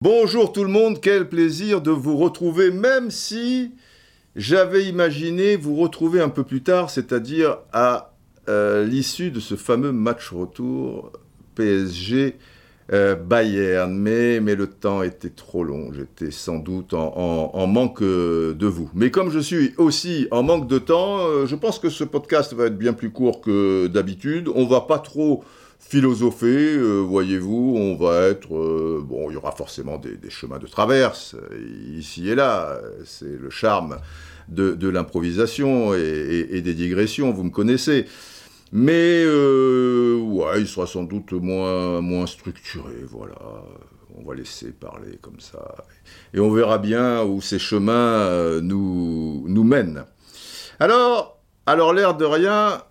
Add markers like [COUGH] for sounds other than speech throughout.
Bonjour tout le monde, quel plaisir de vous retrouver, même si j'avais imaginé vous retrouver un peu plus tard, c'est-à-dire à, euh, l'issue de ce fameux match retour PSG. Euh, Bayern, mais, mais le temps était trop long. J'étais sans doute en, en- manque euh, de vous. Mais comme je suis aussi en manque de temps, euh, je pense que ce podcast va être bien plus court que d'habitude. On va pas trop philosopher, voyez-vous, on va être... bon, il y aura forcément des, chemins de traverse, ici et là, c'est le charme de, de l'improvisation et, et- et des digressions, vous me connaissez. Mais euh, ouais, il sera sans doute moins, moins structuré, voilà. On va laisser parler comme ça. Et on verra bien où ces chemins euh, nous, nous mènent. Alors, alors l'air de rien,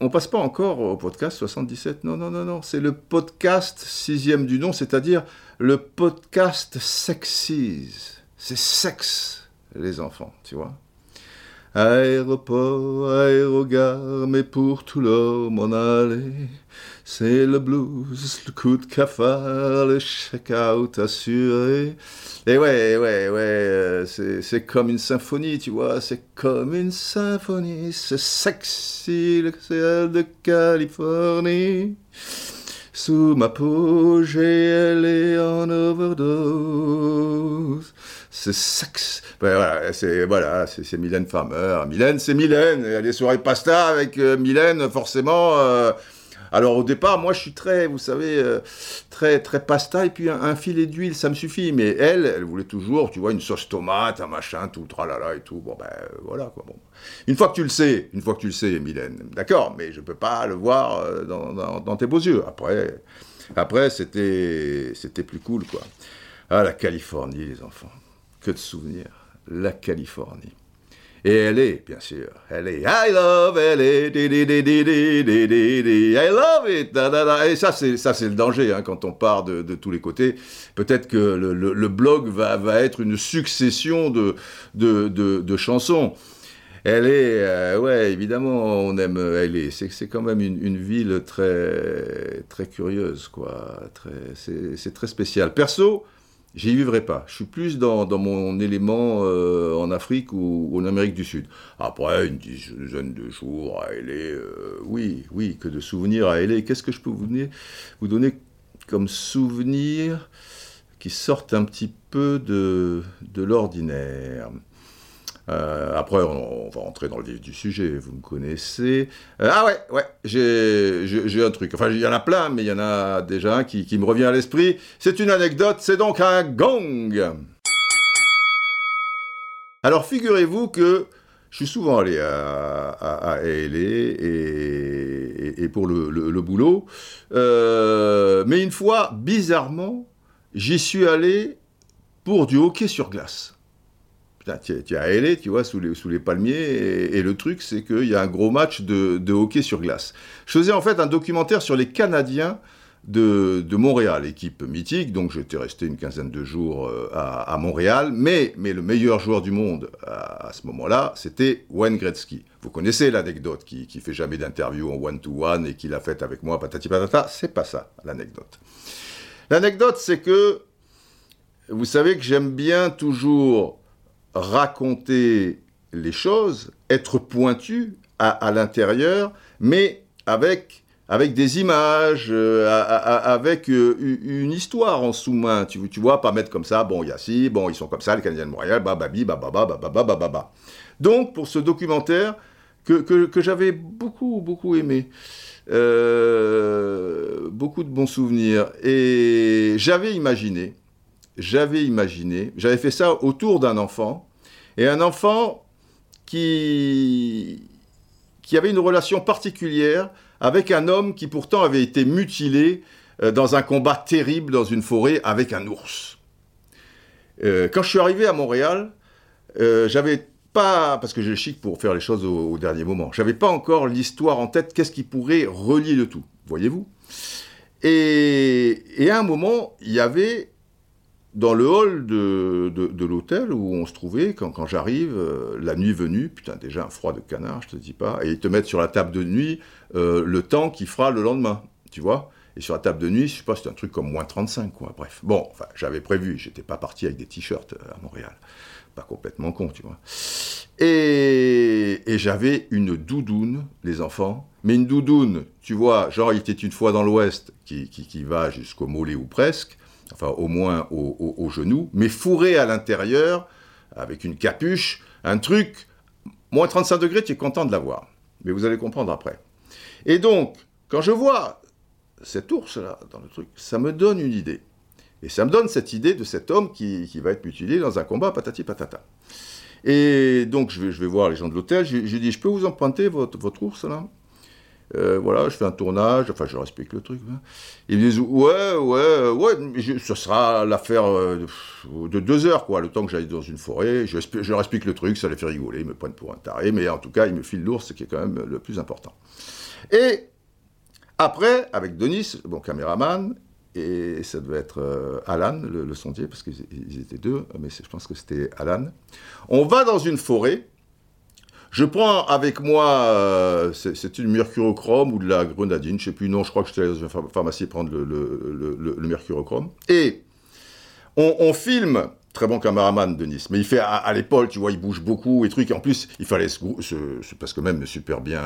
on passe pas encore au podcast 77. Non, non, non, non. C'est le podcast sixième du nom, c'est-à-dire le podcast Sexies. C'est sexe, les enfants, tu vois. Aéroport, aérogare, mais pour tout l'homme en aller. C'est le blues, le coup de cafard, le check-out assuré. Et ouais, ouais, ouais, euh, c'est comme une symphonie, tu vois, c'est comme une symphonie, c'est sexy, le ciel de Californie. Sous ma peau, j'ai elle est en overdose. C'est sexe. Ben voilà, c'est voilà, c'est Mylène Farmer. Mylène, c'est Mylène. A des soirées pasta avec euh, Mylène, forcément. euh, alors au départ, moi je suis très, vous savez, euh, très très pasta et puis un, filet d'huile, ça me suffit. Mais elle, elle voulait toujours, tu vois, une sauce tomate, un machin, tout tralala et tout. Bon ben euh, voilà quoi. Bon. Une fois que tu le sais, une fois que tu le sais, Mylène, d'accord, mais je peux pas le voir dans, dans- dans tes beaux yeux. Après, après c'était c'était plus cool quoi. Ah la Californie, les enfants, que de souvenirs, la Californie. Et elle est, bien sûr, elle est I love, elle est I love it. Da, da, da. Et ça, c'est le danger hein, quand on part de, de tous les côtés. Peut-être que le, blog va, va être une succession de, de, de, chansons. Elle est, euh, ouais, évidemment, on aime. Elle est, c'est, quand même une, une, ville très, très curieuse, quoi. C'est, c'est très spécial. Perso, J'y vivrai pas. Je suis plus dans, mon élément euh, en Afrique ou, ou en Amérique du Sud. Après, une dizaine de jours à LA, euh, oui, oui, que de souvenirs à LA. Qu'est-ce que je peux vous donner, vous donner comme souvenirs qui sortent un petit peu de, de l'ordinaire? Euh, après, on, va rentrer dans le vif du sujet, vous me connaissez. Euh, ah ouais, ouais, j'ai un truc. Enfin, il y en a plein, mais il y en a déjà un qui, me revient à l'esprit. C'est une anecdote, c'est donc un gong. Alors, figurez-vous que je suis souvent allé à, à, et, pour le boulot. Euh, mais une fois, bizarrement, j'y suis allé pour du hockey sur glace. Putain, tu es- à tu vois, sous les, palmiers, et, le truc, c'est qu'il y a un gros match de, hockey sur glace. Je faisais en fait un documentaire sur les Canadiens de, Montréal, équipe mythique, donc j'étais resté une quinzaine de jours euh, à, Montréal, mais, le meilleur joueur du monde à, ce moment-là, c'était Wayne Gretzky. Vous connaissez l'anecdote qui, qui fait jamais d'interview en one-to-one et qui l'a faite avec moi, patati patata, c'est pas ça, l'anecdote. L'anecdote, c'est que, vous savez que j'aime bien toujours raconter les choses, être pointu à, à l'intérieur, mais avec, avec des images, euh, à- à- avec euh, une histoire en sous-main. Tu, tu vois, pas mettre comme ça, bon, il y a ci, bon, ils sont comme ça, les Canadiens de Montréal, bababi, bababa, bababa, bababa. Donc, pour ce documentaire que, que, que j'avais beaucoup, beaucoup aimé, euh, beaucoup de bons souvenirs, et j'avais imaginé, j'avais imaginé, j'avais fait ça autour d'un enfant, et un enfant qui, qui avait une relation particulière avec un homme qui pourtant avait été mutilé euh, dans un combat terrible dans une forêt avec un ours. Euh, quand je suis arrivé à Montréal, euh, j'avais pas, parce que j'ai le chic pour faire les choses au, dernier moment, j'avais pas encore l'histoire en tête, qu'est-ce qui pourrait relier le tout, voyez-vous? Et, et à un moment, il y avait dans le hall de, de, l'hôtel où on se trouvait, quand, quand j'arrive, euh, la nuit venue, putain, déjà un froid de canard, je te dis pas, et ils te mettent sur la table de nuit euh, le temps qu'il fera le lendemain, tu vois et sur la table de nuit, je sais pas, c'était un truc comme moins 35, quoi. Bref. Bon, j'avais prévu, j'étais pas parti avec des t-shirts euh, à Montréal. Pas complètement con, tu vois. Et, et j'avais une doudoune, les enfants. Mais une doudoune, tu vois, genre, il était une fois dans l'Ouest, qui, qui, qui va jusqu'au mollet ou presque enfin au moins au, genou, mais fourré à l'intérieur, avec une capuche, un truc, moins 35 degrés, tu es content de l'avoir. Mais vous allez comprendre après. Et donc, quand je vois cet ours-là dans le truc, ça me donne une idée. Et ça me donne cette idée de cet homme qui, va être mutilé dans un combat patati patata. Et donc, je vais, je vais voir les gens de l'hôtel, je, je dis, je peux vous emprunter votre, votre ours là? Euh, voilà, je fais un tournage, enfin je explique le truc. Hein. Ils me disent ouais, ouais, ouais, ce sera l'affaire euh, de deux heures, quoi, le temps que j'aille dans une forêt. Je, je, leur explique le truc, ça les fait rigoler, ils me prennent pour un taré, mais en tout cas, ils me filent l'ours, ce qui est quand même le plus important. Et après, avec Denis, mon caméraman, et ça devait être euh, Alan, le, le, sondier, parce qu'ils étaient deux, mais je pense que c'était Alan. On va dans une forêt je prends avec moi, euh, c'est une mercurochrome ou de la grenadine, je sais plus, non, je crois que j'étais allé dans une pharmacie prendre le, mercurochrome. Et on, filme, très bon caméraman Denis, mais il fait à, l'épaule, tu vois, il bouge beaucoup et trucs, en plus, il fallait se, parce que même super bien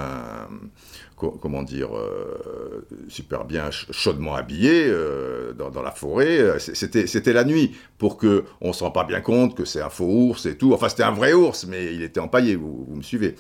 comment dire, euh, super bien chaudement habillé euh, dans, la forêt. C'était la nuit pour que on se rend pas bien compte que c'est un faux ours et tout. Enfin, c'était un vrai ours, mais il était empaillé. Vous, vous me suivez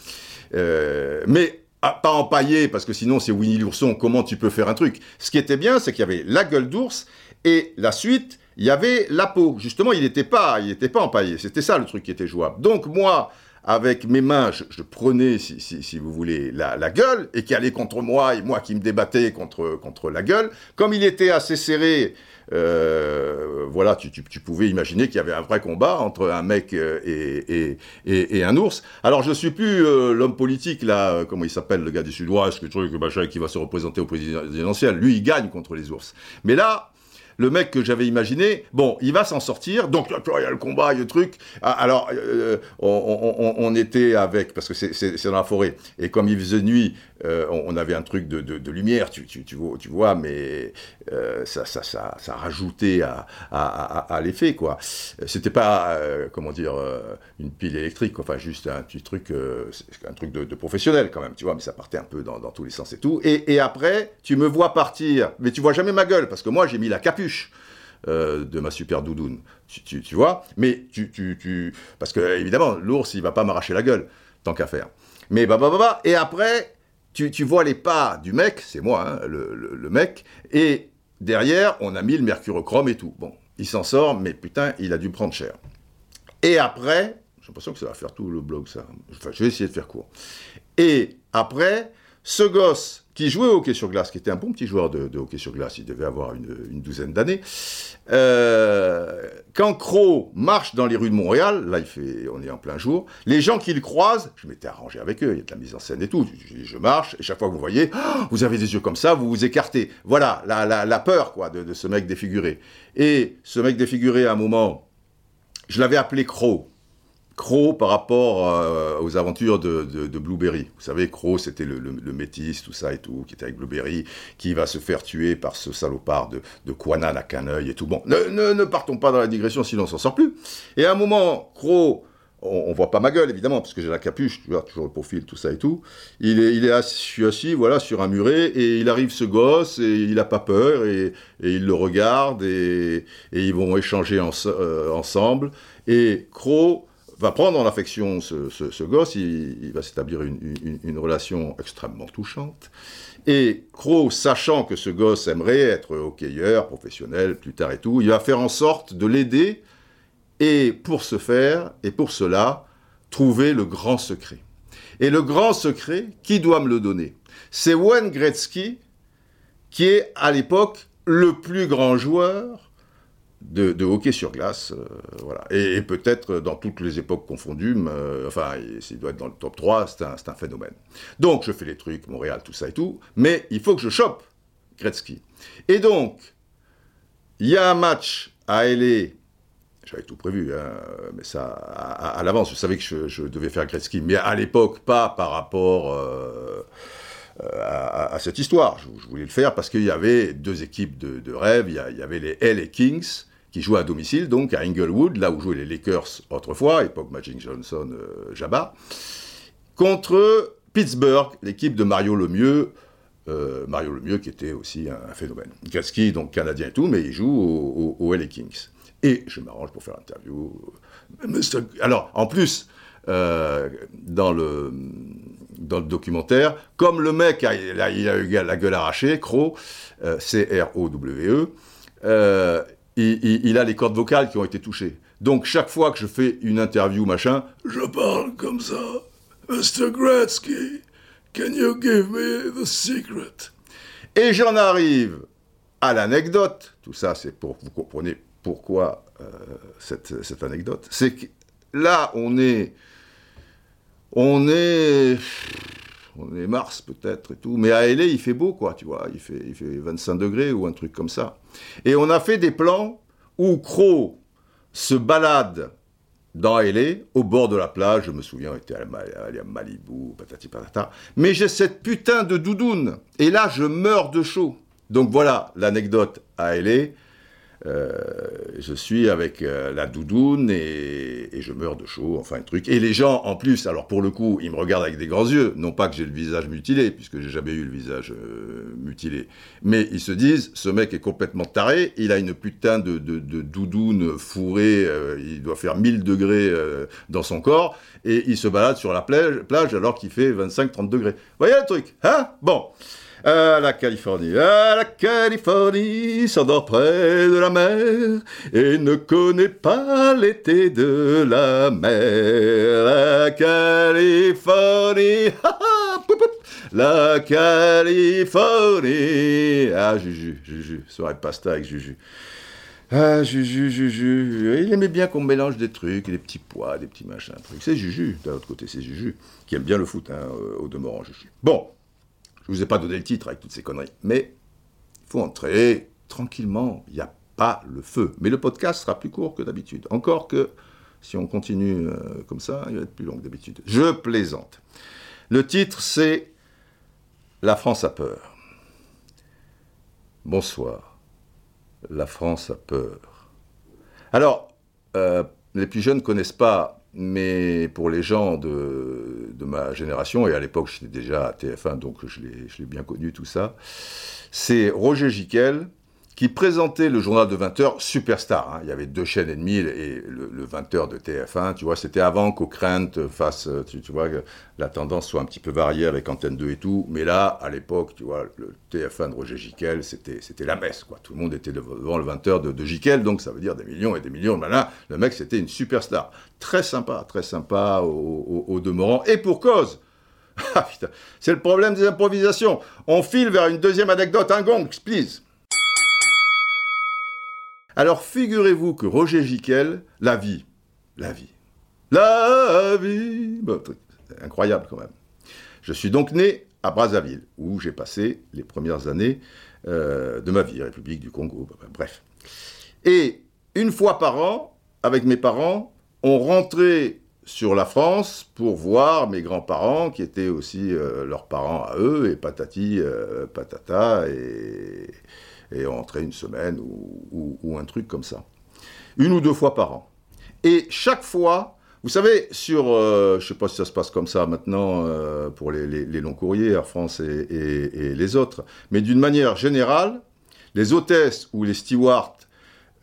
euh, Mais ah, pas empaillé parce que sinon c'est Winnie l'ourson. Comment tu peux faire un truc? Ce qui était bien, c'est qu'il y avait la gueule d'ours et la suite. Il y avait la peau. Justement, il n'était pas, il n'était pas empaillé. C'était ça le truc qui était jouable. Donc moi, avec mes mains, je, prenais, si, vous voulez, la, gueule, et qui allait contre moi, et moi qui me débattais contre, contre la gueule. Comme il était assez serré, euh, voilà, tu, pouvais imaginer qu'il y avait un vrai combat entre un mec euh, et, et, un ours. Alors je suis plus euh, l'homme politique là, comment il s'appelle, le gars du Sud-Ouest, le truc machin, qui va se représenter au présidentiel. Lui, il gagne contre les ours. Mais là, le mec que j'avais imaginé, bon, il va s'en sortir, donc il y a le combat, il y a le truc. Ah, alors, euh, on, était avec, parce que c'est dans la forêt, et comme il faisait nuit, euh, on, avait un truc de, lumière, tu, vois, vois, mais euh, ça, ça, ça, ça rajoutait à, à, l'effet, quoi. C'était pas, comment dire, une pile électrique, enfin, juste un petit truc, un truc de, professionnel quand même, tu vois, mais ça partait un peu dans, tous les sens et tout. Et, après, tu me vois partir, mais tu vois jamais ma gueule, parce que moi, j'ai mis la capuche euh, de ma super doudoune. Tu, vois Mais tu, tu, Parce que, évidemment, l'ours, il va pas m'arracher la gueule, tant qu'à faire. Mais bah, bah, bah, bah, et après, tu, vois les pas du mec, c'est moi, hein, le, mec, et derrière, on a mis le mercurochrome et tout. Bon, il s'en sort, mais putain, il a dû prendre cher. Et après, j'ai l'impression que ça va faire tout le blog, ça. Enfin, je vais essayer de faire court. Et après, ce gosse qui jouait au hockey sur glace, qui était un bon petit joueur de, hockey sur glace, il devait avoir une, douzaine d'années. Euh, quand Crow marche dans les rues de Montréal, là il fait, on est en plein jour, les gens qui le croisent, je m'étais arrangé avec eux, il y a de la mise en scène et tout, je, marche, et chaque fois que vous voyez, oh, vous avez des yeux comme ça, vous vous écartez. Voilà, la, la, peur quoi de, de, ce mec défiguré. Et ce mec défiguré, à un moment, je l'avais appelé Crow. Crow par rapport euh, aux aventures de, Blueberry. Vous savez, Crow, c'était le, métis, tout ça et tout, qui était avec Blueberry, qui va se faire tuer par ce salopard de, de Quanan à Caneuil et tout. Bon, ne, partons pas dans la digression, sinon on s'en sort plus. Et à un moment, Crow, on, voit pas ma gueule, évidemment, parce que j'ai la capuche, tu vois, toujours le profil, tout ça et tout. Il est, il est assis, assis, voilà, sur un muret, et il arrive ce gosse, et il a pas peur, et, il le regarde, et, ils vont échanger euh, ensemble. Et Crow va prendre en affection ce, gosse, il, va s'établir une, relation extrêmement touchante. Et Crow, sachant que ce gosse aimerait être hockeyeur, professionnel, plus tard et tout, il va faire en sorte de l'aider et pour ce faire, et pour cela, trouver le grand secret. Et le grand secret, qui doit me le donner? C'est Wayne Gretzky, qui est à l'époque le plus grand joueur de, hockey sur glace, euh, voilà. Et, peut-être dans toutes les époques confondues, euh, enfin, il doit être dans le top 3, c'est un, phénomène. Donc, je fais les trucs, Montréal, tout ça et tout, mais il faut que je chope Gretzky. Et donc, il y a un match à LA J'avais tout prévu, hein, mais ça, à, l'avance, je savais que je, devais faire Gretzky, mais à l'époque, pas par rapport euh, à, cette histoire. Je, voulais le faire parce qu'il y avait deux équipes de, rêve. Il y, avait les LA Kings, qui jouaient à domicile, donc à Inglewood, là où jouaient les Lakers autrefois, époque Magic Johnson, euh, Jabba, contre Pittsburgh, l'équipe de Mario Lemieux, euh, Mario Lemieux qui était aussi un, phénomène. Gretzky, donc canadien et tout, mais il joue aux LA Kings. Et je m'arrange pour faire l'interview. Alors, en plus, euh, dans, le, dans le documentaire, comme le mec, a, il, a, eu la gueule arrachée, Crow, euh, C-R-O-W-E, euh, il, a les cordes vocales qui ont été touchées. Donc, chaque fois que je fais une interview, machin, je parle comme ça. Mr. Gretzky, can you give me the secret? Et j'en arrive à l'anecdote. Tout ça, c'est pour que vous compreniez pourquoi euh, cette, cette, anecdote C'est que là, on est. On est. On est mars peut-être et tout, mais à LA il fait beau quoi, tu vois, il fait, il fait 25 degrés ou un truc comme ça. Et on a fait des plans où Crow se balade dans LA, au bord de la plage, je me souviens, on était à Malibu, patati patata, mais j'ai cette putain de doudoune, et là je meurs de chaud. Donc voilà l'anecdote à LA, euh, je suis avec euh, la doudoune et, je meurs de chaud, enfin un truc. Et les gens, en plus, alors pour le coup, ils me regardent avec des grands yeux, non pas que j'ai le visage mutilé, puisque j'ai jamais eu le visage euh, mutilé, mais ils se disent, ce mec est complètement taré, il a une putain de, doudoune fourrée, il doit faire 1000 degrés dans son corps, et il se balade sur la plage, plage alors qu'il fait 25-30 degrés. Vous voyez le truc, hein? Bon. À la Californie, à la Californie, s'endort près de la mer et ne connaît pas l'été de la mer. La Californie, [LAUGHS] la Californie. Ah, Juju, Juju, soirée pasta avec Juju. Ah, Juju, Juju. Il aimait bien qu'on mélange des trucs, des petits pois, des petits machins. C'est Juju, d'un autre côté, c'est Juju, qui aime bien le foot, hein, au demeurant, Juju. Bon, je vous ai pas donné le titre avec toutes ces conneries. Mais il faut entrer tranquillement. Il n'y a pas le feu. Mais le podcast sera plus court que d'habitude. Encore que si on continue euh, comme ça, il va être plus long que d'habitude. Je plaisante. Le titre, c'est La France a peur. Bonsoir. La France a peur. Alors, euh, les plus jeunes ne connaissent pas mais pour les gens de, ma génération, et à l'époque j'étais déjà à TF1, donc je l'ai bien connu tout ça, c'est Roger Giquel qui présentait le journal de 20h Superstar. Hein. Il y avait deux chaînes et demie et le, 20h de TF1, tu vois, c'était avant qu'Ockrent fasse, tu, vois, que la tendance soit un petit peu variée avec Antenne 2 et tout. Mais là, à l'époque, tu vois, le TF1 de Roger Giquel, c'était, la messe, quoi. Tout le monde était devant le 20h de, de donc ça veut dire des millions et des millions. Là, le mec, c'était une superstar. Très sympa, très sympa au, au, demeurant. Et pour cause [LAUGHS] ah, c'est le problème des improvisations. On file vers une deuxième anecdote. Un gong, please. Alors figurez-vous que Roger Giquel, la vie, la vie, la vie, incroyable quand même. Je suis donc né à Brazzaville, où j'ai passé les premières années euh, de ma vie, République du Congo, bref. Et une fois par an, avec mes parents, on rentrait sur la France pour voir mes grands-parents, qui étaient aussi euh, leurs parents à eux, et patati, euh, patata, et, et rentrer une semaine ou, un truc comme ça. Une ou deux fois par an. Et chaque fois, vous savez, sur, euh, je ne sais pas si ça se passe comme ça maintenant euh, pour les, longs courriers, Air France et, les autres, mais d'une manière générale, les hôtesses ou les stewards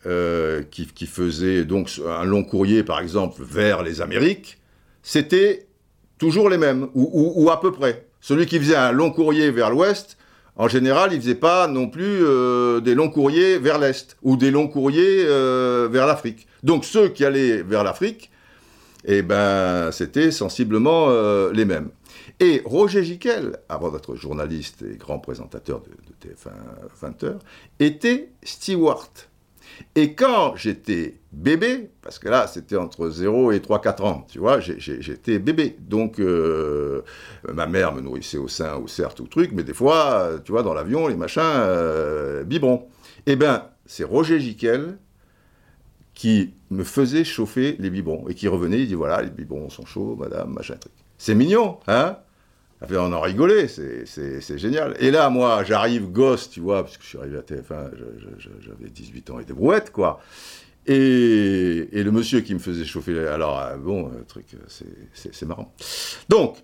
euh, qui, faisaient donc un long courrier, par exemple, vers les Amériques, c'était toujours les mêmes, ou, à peu près. Celui qui faisait un long courrier vers l'ouest, en général, ils ne faisaient pas non plus euh, des longs courriers vers l'Est ou des longs courriers euh, vers l'Afrique. Donc ceux qui allaient vers l'Afrique, eh ben, c'était sensiblement euh, les mêmes. Et Roger Giquel, avant d'être journaliste et grand présentateur de, de TF1 20h, était steward. Et quand j'étais bébé, parce que là, c'était entre 0 et 3-4 ans, tu vois, j'étais bébé. Donc, euh, ma mère me nourrissait au sein, ou certes, ou truc, mais des fois, tu vois, dans l'avion, les machins, euh. Eh bien, c'est Roger Giquel qui me faisait chauffer les biberons et qui revenait, il dit voilà, les biberons sont chauds, madame, machin, truc. C'est mignon, hein? On en rigolait, c'est génial. Et là, moi, j'arrive gosse, tu vois, parce que je suis arrivé à TF1, j'avais 18 ans et des brouettes, quoi. Et, et, le monsieur qui me faisait chauffer, alors, euh, bon, euh, truc, euh, c'est marrant. Donc,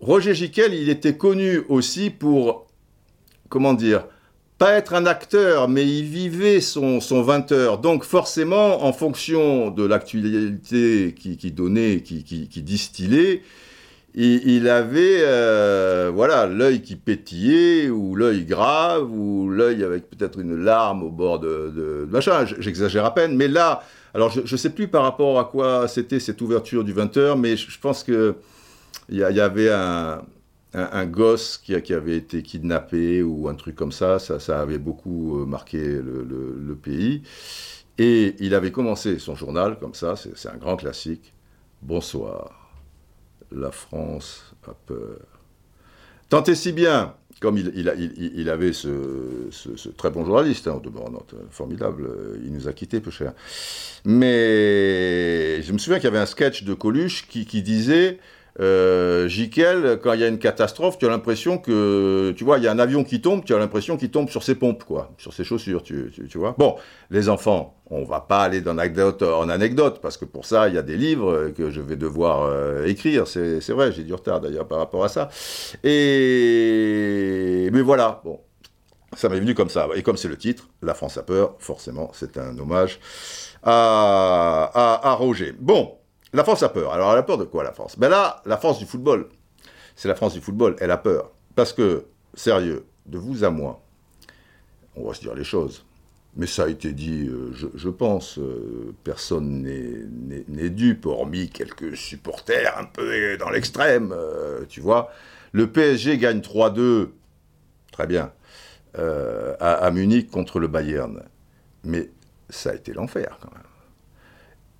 Roger Giquel, il était connu aussi pour, comment dire, pas être un acteur, mais il vivait son, son 20 heures. Donc forcément, en fonction de l'actualité qui, qui, donnait, qui, qui, qui distillait, il, avait euh, voilà l'œil qui pétillait ou l'œil grave ou l'œil avec peut-être une larme au bord de, machin. J'exagère à peine, mais là, alors je ne sais plus par rapport à quoi c'était cette ouverture du 20h, mais je, pense que il y, avait un, gosse qui, avait été kidnappé ou un truc comme ça, ça, avait beaucoup euh, marqué le, pays. Et il avait commencé son journal comme ça, c'est un grand classique. Bonsoir, la France a peur. Tant et si bien, comme il, avait ce, très bon journaliste, hein, formidable, il nous a quittés peu cher. Mais je me souviens qu'il y avait un sketch de Coluche qui disait euh, Jiquel, quand il y a une catastrophe, tu as l'impression que, tu vois, il y a un avion qui tombe, tu as l'impression qu'il tombe sur ses pompes, quoi, sur ses chaussures, tu, vois. Bon, les enfants, on va pas aller dans anecdote en anecdote, parce que pour ça, il y a des livres que je vais devoir euh, écrire, c'est vrai, j'ai du retard d'ailleurs par rapport à ça. Et, mais voilà, bon, ça m'est venu comme ça. Et comme c'est le titre, La France a peur, forcément, c'est un hommage à, à Roger. Bon, la France a peur. Alors elle a peur de quoi la France? Ben là, la France du football. C'est la France du football, elle a peur. Parce que, sérieux, de vous à moi, on va se dire les choses. Mais ça a été dit, euh, je, pense, euh, personne n'est dupe, hormis quelques supporters un peu dans l'extrême, euh, tu vois. Le PSG gagne 3-2, très bien, à Munich contre le Bayern. Mais ça a été l'enfer quand même.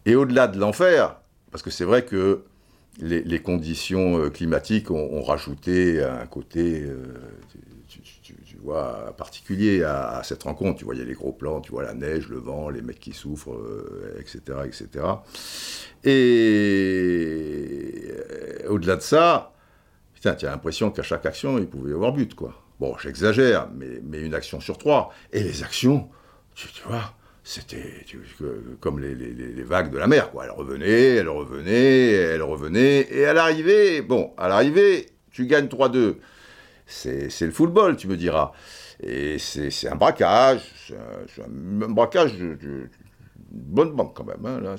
Et au-delà de l'enfer, parce que c'est vrai que les, conditions euh, climatiques ont, rajouté un côté, euh, tu, vois, particulier à, cette rencontre. Tu voyais les gros plans, tu vois la neige, le vent, les mecs qui souffrent, etc., euh, etc. Et au-delà de ça, putain, tu as l'impression qu'à chaque action, il pouvait y avoir but, quoi. Bon, j'exagère, mais, mais une action sur trois. Et les actions, tu vois, c'était comme les, vagues de la mer, quoi. Elle revenait, elle revenait, elle revenait, et à l'arrivée, bon, à l'arrivée, tu gagnes 3-2. C'est le football, tu me diras. Et c'est un braquage, c'est un, braquage de, bonne banque quand même. Hein, là,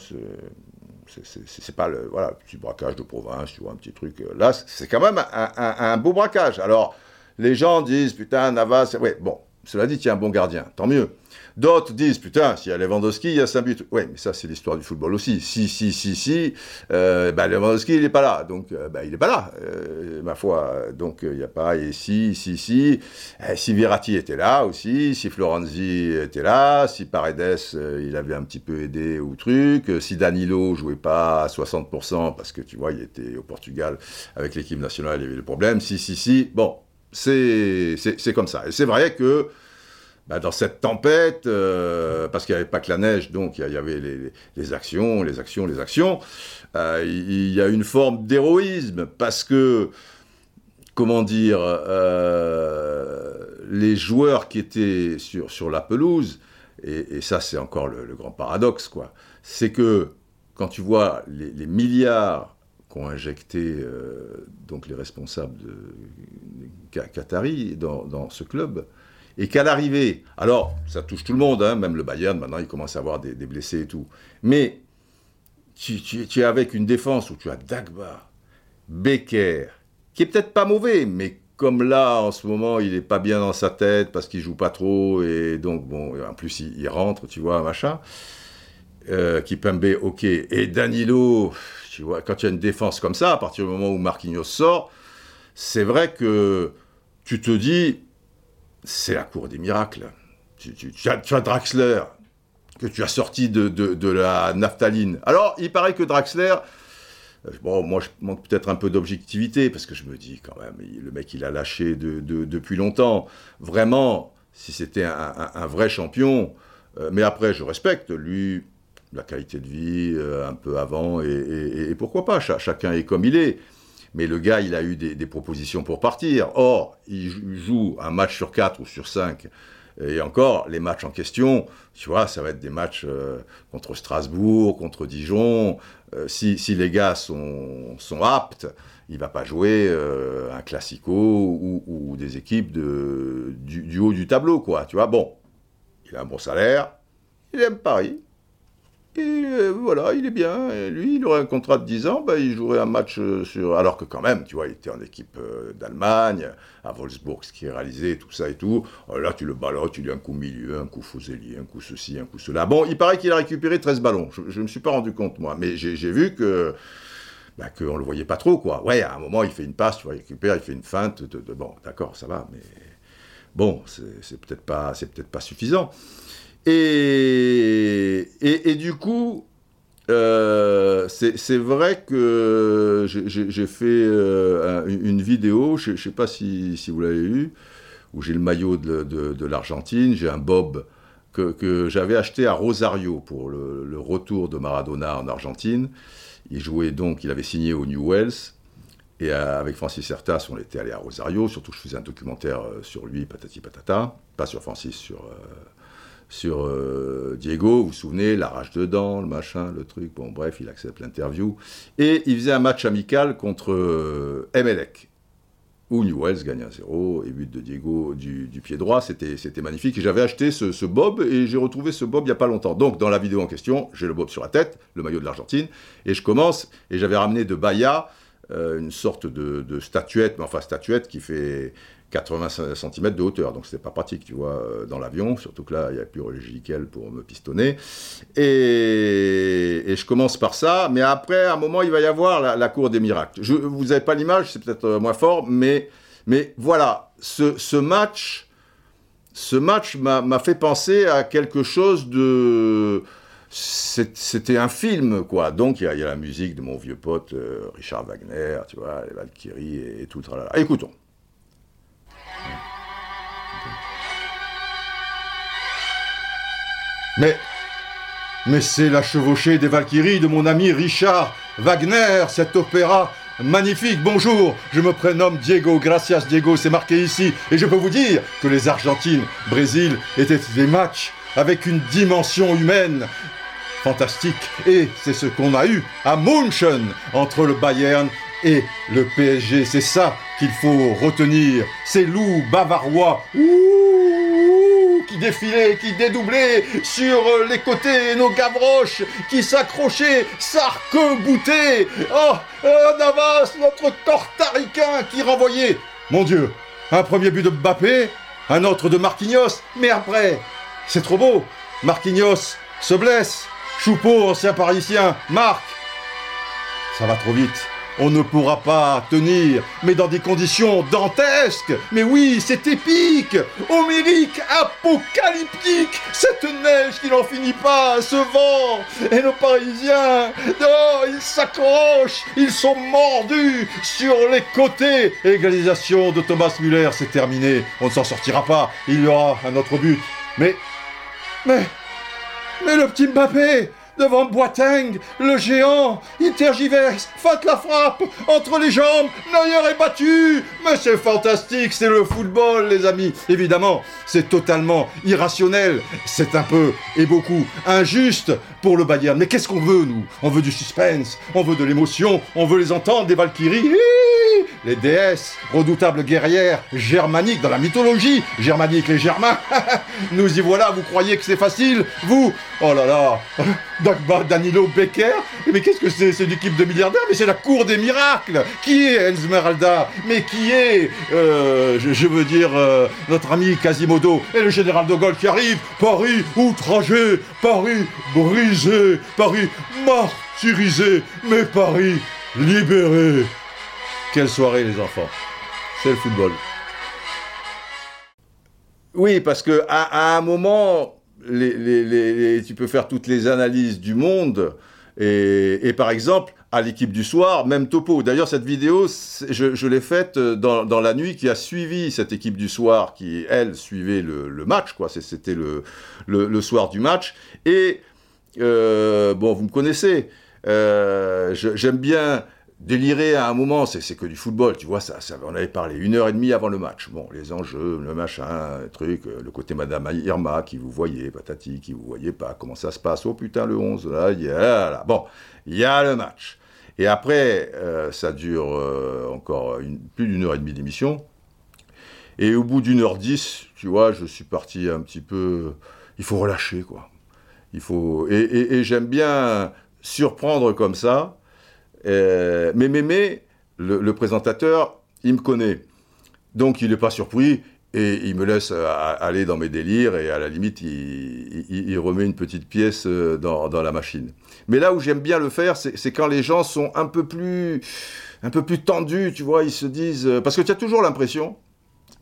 c'est pas le voilà, petit braquage de province, tu vois, un petit truc. Là, c'est quand même un, un, beau braquage. Alors, les gens disent, putain, Navas, ouais, bon, cela dit, tu es un bon gardien, tant mieux. D'autres disent, putain, s'il y a Lewandowski, il y a 5 buts. Oui, mais ça, c'est l'histoire du football aussi. Si, si, si, si, euh, bah, Lewandowski, il n'est pas là. Donc, euh, bah, il n'est pas là, euh, ma foi. Donc, il n'y a pas, et si, si, si. Eh, si Verratti était là aussi, si Florenzi était là, si Paredes, il avait un petit peu aidé au truc, si Danilo jouait pas à 60%, parce que, tu vois, il était au Portugal avec l'équipe nationale, il y avait le problème. Si, si, si. Bon, c'est comme ça. Et c'est vrai que bah, dans cette tempête, euh, parce qu'il n'y avait pas que la neige, donc il y, avait les, actions, les actions, les actions, euh, il y a une forme d'héroïsme, parce que, comment dire, euh, les joueurs qui étaient sur, sur la pelouse, et, ça c'est encore le, grand paradoxe, quoi, c'est que quand tu vois les, milliards qu'ont injecté donc les responsables de Qatari dans, ce club, et qu'à l'arrivée, alors ça touche tout le monde, hein, même le Bayern, maintenant il commence à avoir des, blessés et tout, mais tu, es avec une défense où tu as Dagba, Becker, qui est peut-être pas mauvais, mais comme là, en ce moment, il n'est pas bien dans sa tête parce qu'il joue pas trop, et donc, bon, en plus, il, rentre, tu vois, machin. Euh, Kipembe, ok. Et Danilo, quand tu as une défense comme ça, à partir du moment où Marquinhos sort, c'est vrai que tu te dis, c'est la cour des miracles. Tu, as, Draxler, que tu as sorti de, la naphtaline. Alors, il paraît que Draxler, euh, bon, moi je manque peut-être un peu d'objectivité, parce que je me dis quand même, le mec il a lâché depuis longtemps. Vraiment, si c'était un, vrai champion, euh, mais après je respecte, lui, la qualité de vie euh, un peu avant, et, pourquoi pas, chacun est comme il est. Mais le gars, il a eu des, propositions pour partir. Or, il joue un match sur quatre ou sur cinq. Et encore, les matchs en question, tu vois, ça va être des matchs euh, contre Strasbourg, contre Dijon. Euh, si, les gars sont, sont aptes, il va pas jouer un classico ou, des équipes de, du, du, haut du tableau, quoi. Tu vois, bon, il a un bon salaire, il aime Paris, et euh, voilà, il est bien. Lui, il aurait un contrat de 10 ans, bah, il jouerait un match euh, sur. Alors que quand même, tu vois, il était en équipe euh, d'Allemagne, à Wolfsburg, ce qui est réalisé, tout ça et tout. là, tu le balottes, tu lui as un coup milieu, un coup Foseli, un coup ceci, un coup cela. Bon, il paraît qu'il a récupéré 13 ballons. Je ne me suis pas rendu compte, moi. Mais j'ai vu que. Bah, le voyait pas trop, quoi. Ouais, à un moment, il fait une passe, tu vois, il récupère, il fait une feinte. Bon, d'accord, ça va, mais. Bon, c'est peut-être pas, peut pas suffisant. Et, et, du coup, euh, c'est vrai que j'ai fait euh, une vidéo, je ne sais pas si, si vous l'avez eu, où j'ai le maillot de, de, l'Argentine, j'ai un bob que, que j'avais acheté à Rosario pour le, retour de Maradona en Argentine. Il jouait donc, il avait signé au New Wells. Et euh, avec Francis Certas, on était allé à Rosario, surtout je faisais un documentaire sur lui, patati patata, pas sur Francis, sur sur euh, Diego, vous vous souvenez, la rage dedans, le machin, le truc, bon bref, il accepte l'interview. Et il faisait un match amical contre euh, Emelec, où Newells gagne 1-0, et but de Diego du, pied droit, c'était magnifique. Et j'avais acheté ce, bob, et j'ai retrouvé ce bob il n'y a pas longtemps. Donc dans la vidéo en question, j'ai le bob sur la tête, le maillot de l'Argentine, et je commence, et j'avais ramené de Bahia, euh, une sorte de, statuette, mais enfin statuette qui fait 80 cm de hauteur, donc c'était pas pratique, tu vois, euh, dans l'avion, surtout que là, il n'y a plus logiciel pour me pistonner. Et, je commence par ça, mais après, à un moment, il va y avoir la, cour des miracles. Je, vous n'avez pas l'image, c'est peut-être euh, moins fort, mais, mais voilà, ce, match, ce match m'a fait penser à quelque chose de... C'était un film, quoi. Donc, il y, a la musique de mon vieux pote euh, Richard Wagner, tu vois, les Valkyries et, tout. Écoutons. Mais, mais c'est la chevauchée des Valkyries de mon ami Richard Wagner, cet opéra magnifique. Bonjour, je me prénomme Diego, gracias Diego, c'est marqué ici. Et je peux vous dire que les Argentines, Brésil étaient des matchs avec une dimension humaine fantastique. Et c'est ce qu'on a eu à München entre le Bayern et le PSG. C'est ça qu'il faut retenir. Ces loups bavarois qui défilaient, qui dédoublaient sur les côtés, nos gavroches qui s'accrochaient, s'arc-boutaient. Oh, Navas, notre cortaricain qui renvoyait. Mon Dieu, un premier but de Mbappé, un autre de Marquinhos, mais après, c'est trop beau. Marquinhos se blesse. Choupeau, ancien parisien, marque. Ça va trop vite on ne pourra pas tenir, mais dans des conditions dantesques. Mais oui, c'est épique, homérique, apocalyptique, cette neige qui n'en finit pas, ce vent, et nos Parisiens, oh, ils s'accrochent, ils sont mordus sur les côtés. Égalisation de Thomas Müller, c'est terminé, on ne s'en sortira pas, il y aura un autre but. Mais, mais, mais le petit Mbappé, devant Boateng, le géant, il tergiverse, la frappe, entre les jambes, Neuer est battu. Mais c'est fantastique, c'est le football, les amis. Évidemment, c'est totalement irrationnel, c'est un peu, et beaucoup, injuste pour le Bayern. Mais qu'est-ce qu'on veut, nous? On veut du suspense, on veut de l'émotion, on veut les entendre, des Valkyries, les déesses, redoutables guerrières, germaniques, dans la mythologie, germanique, les Germains. [LAUGHS] nous y voilà, vous croyez que c'est facile Vous Oh là là [LAUGHS] Danilo Becker. Mais qu'est-ce que c'est C'est une équipe de milliardaires Mais c'est la cour des miracles. Qui est Esmeralda Mais qui est, euh, je, veux dire, euh, notre ami Quasimodo et le général de Gaulle qui arrive Paris outragé Paris brisé Paris martyrisé Mais Paris libéré Quelle soirée les enfants C'est le football oui, parce que à un moment, tu peux faire toutes les analyses du monde. Et, par exemple, à l'équipe du soir, même topo. D'ailleurs, cette vidéo, je, l'ai faite dans, la nuit qui a suivi cette équipe du soir, qui, elle, suivait le, match, quoi. C'était le, le, soir du match. Et bon, vous me connaissez, j'aime bien délirer à un moment, c'est que du football, tu vois, ça, ça, on avait parlé une heure et demie avant le match. Bon, les enjeux, le machin, le truc, euh, le côté Madame Irma qui vous voyez, patati, qui vous voyez pas, comment ça se passe, oh putain, le 11, là, il y a, là. Bon, il y a le match. Et après, euh, ça dure euh, encore plus d'une heure et demie d'émission. Et au bout d'une heure dix, tu vois, je suis parti un petit peu. Il faut relâcher, quoi. Il faut. et j'aime bien surprendre comme ça euh, mais Mémé, le, présentateur, il me connaît. Donc il n'est pas surpris et il me laisse euh, aller dans mes délires et à la limite, il, remet une petite pièce euh, dans, la machine. Mais là où j'aime bien le faire, c'est quand les gens sont un peu plus, un peu plus tendus, tu vois, ils se disent... Parce que tu as toujours l'impression,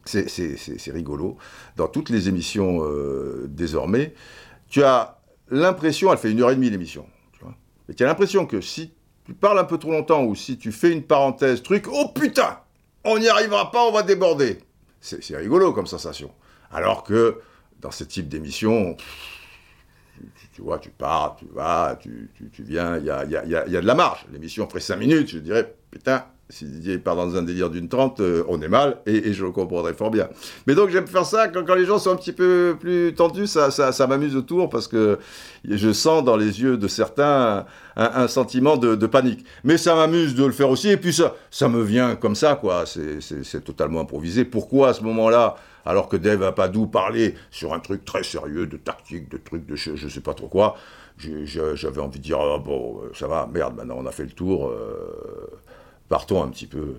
c'est rigolo, dans toutes les émissions désormais, tu as l'impression, elle fait une heure et demie l'émission, tu vois, mais tu as l'impression que si tu parles un peu trop longtemps ou si tu fais une parenthèse, truc, oh putain, on n'y arrivera pas, on va déborder. C'est rigolo comme sensation. Alors que dans ce type d'émission, tu, vois, tu pars, tu vas, tu, viens, il y a, y, a, y a, de la marge. L'émission ferait 5 minutes, je dirais, putain, si Didier part dans un délire d'une trente, euh, on est mal, et, je le comprendrais fort bien. Mais donc j'aime faire ça, quand, les gens sont un petit peu plus tendus, ça, ça, m'amuse autour, parce que je sens dans les yeux de certains un, sentiment de, panique. Mais ça m'amuse de le faire aussi, et puis ça, ça me vient comme ça, quoi, c'est totalement improvisé. Pourquoi à ce moment-là alors que Dave Apadou parlait sur un truc très sérieux, de tactique, de trucs, de je, ne sais pas trop quoi, j'avais envie de dire, ah, bon, ça va, merde, maintenant on a fait le tour, euh, partons un petit peu,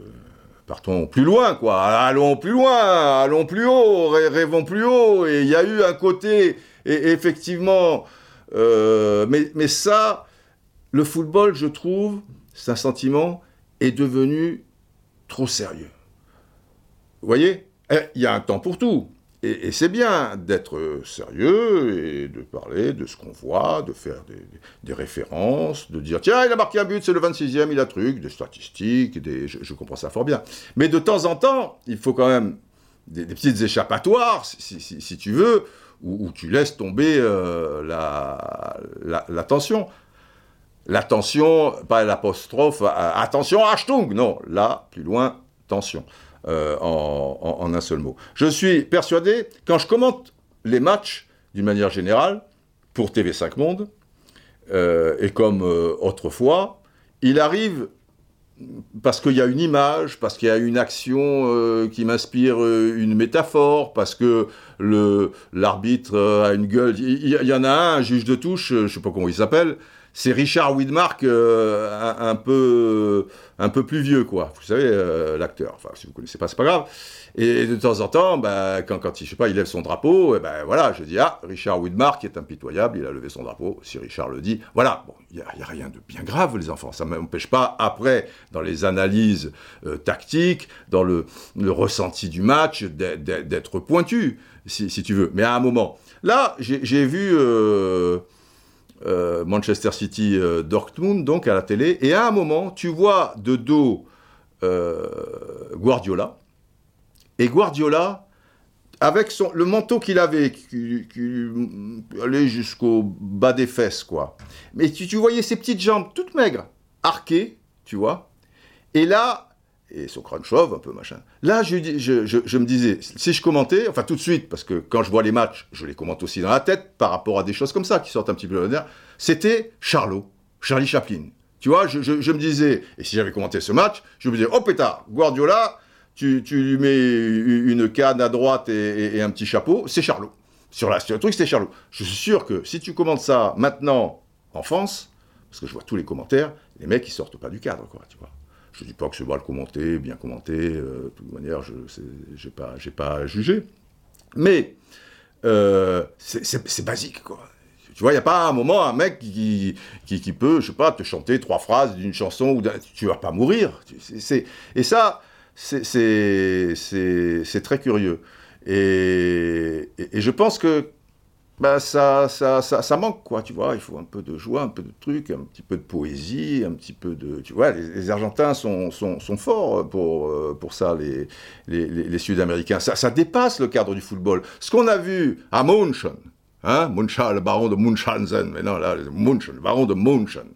partons plus loin, quoi. Allons plus loin, allons plus haut, rêvons plus haut. Et il y a eu un côté, et, effectivement, euh, mais, mais ça, le football, je trouve, c'est un sentiment, est devenu trop sérieux. Vous voyez? Eh, Il y a un temps pour tout. Et, c'est bien d'être sérieux et de parler de ce qu'on voit, de faire des, références, de dire tiens, il a marqué un but, c'est le 26e, il a truc, des statistiques, des, je, comprends ça fort bien. Mais de temps en temps, il faut quand même des, petites échappatoires, si, tu veux, où, tu laisses tomber euh, la, la, tension. L'attention, pas l'apostrophe, attention, Achtung, non, là, plus loin, tension. Euh, en, un seul mot. Je suis persuadé, quand je commente les matchs d'une manière générale, pour TV5 Monde, euh, et comme euh, autrefois, il arrive parce qu'il y a une image, parce qu'il y a une action qui m'inspire une métaphore, parce que l'arbitre a une gueule. Il y, en a un, un juge de touche, je ne sais pas comment il s'appelle, c'est Richard Widmark euh, un, peu, un peu plus vieux, quoi. Vous savez, euh, l'acteur. Enfin, si vous ne connaissez pas, c'est pas grave. Et de temps en temps, bah, quand, quand il, je sais pas, il lève son drapeau, et ben voilà, je dis, ah, Richard Widmark est impitoyable, il a levé son drapeau, si Richard le dit. Voilà, bon, il n'y a, rien de bien grave, les enfants. Ça ne m'empêche pas, après, dans les analyses euh, tactiques, dans le, ressenti du match, d'être pointu, si, tu veux. Mais à un moment, là, j'ai vu... Euh, Manchester City euh, Dortmund, donc à la télé, et à un moment, tu vois de dos euh, Guardiola, et Guardiola, avec son, le manteau qu'il avait, qui, allait jusqu'au bas des fesses, quoi. Mais tu, tu voyais ses petites jambes toutes maigres, arquées, tu vois, et là, et son crâne chauve, un peu machin. Là, je, me disais, si je commentais, enfin tout de suite, parce que quand je vois les matchs, je les commente aussi dans la tête par rapport à des choses comme ça qui sortent un petit peu de l'air, c'était Charlot, Charlie Chaplin. Tu vois, je, me disais, et si j'avais commenté ce match, je me disais, oh pétard, Guardiola, tu, tu, lui mets une canne à droite et, un petit chapeau, c'est Charlot. Sur, la, sur le truc, c'était Charlot. Je suis sûr que si tu commentes ça maintenant en France, parce que je vois tous les commentaires, les mecs, ils sortent pas du cadre, quoi, tu vois. Je dis pas que c'est mal commenté, bien commenté, euh, de toute manière, je n'ai pas, pas jugé. Mais euh, c'est basique, quoi. Tu vois, il n'y a pas un moment un mec qui, qui, peut, je sais pas, te chanter trois phrases d'une chanson où tu vas pas mourir. et ça, c'est très curieux. et, je pense que bah ça, ça, ça, manque, quoi, tu vois. Il faut un peu de joie, un peu de trucs, un petit peu de poésie, un petit peu de. Tu vois, les, Argentins sont, sont, sont, forts pour, euh, pour ça, les, les, les Sud-Américains. Ça, dépasse le cadre du football. Ce qu'on a vu à München, Hein le baron de Munchausen, mais là, Munchen, le baron de Munchen.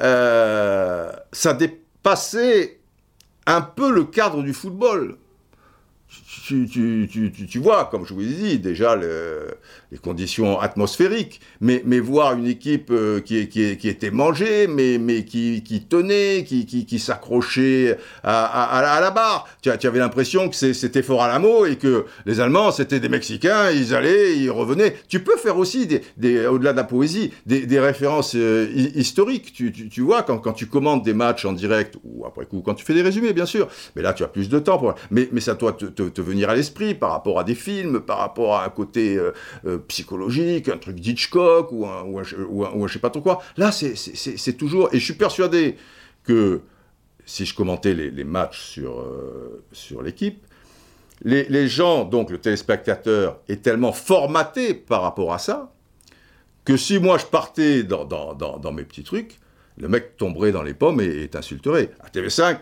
Euh, ça dépassait un peu le cadre du football tu, vois, comme je vous ai dit, déjà les conditions atmosphériques, mais, mais voir une équipe euh, qui, qui, qui, était mangée, mais, mais qui, qui tenait, qui, qui, s'accrochait à, la barre. Tu, avais l'impression que c'était fort à la mot et que les Allemands, c'était des Mexicains, ils allaient, ils revenaient. Tu peux faire aussi, des, des au-delà de la poésie, des, références euh, historiques. Tu, tu, vois, quand, quand tu commandes des matchs en direct, ou après coup, quand tu fais des résumés, bien sûr, mais là, tu as plus de temps. Pour... Mais, mais ça doit te, te, te venir à l'esprit par rapport à des films, par rapport à un côté euh, euh, psychologique, un truc d'Hitchcock ou un, ou, un, ou, je sais pas trop quoi. Là, c'est toujours... Et je suis persuadé que si je commentais les, matchs sur, euh, sur l'équipe, les, les, gens, donc le téléspectateur, est tellement formaté par rapport à ça, que si moi je partais dans, dans, dans, dans mes petits trucs, le mec tomberait dans les pommes et, et t'insulterait. À TV5,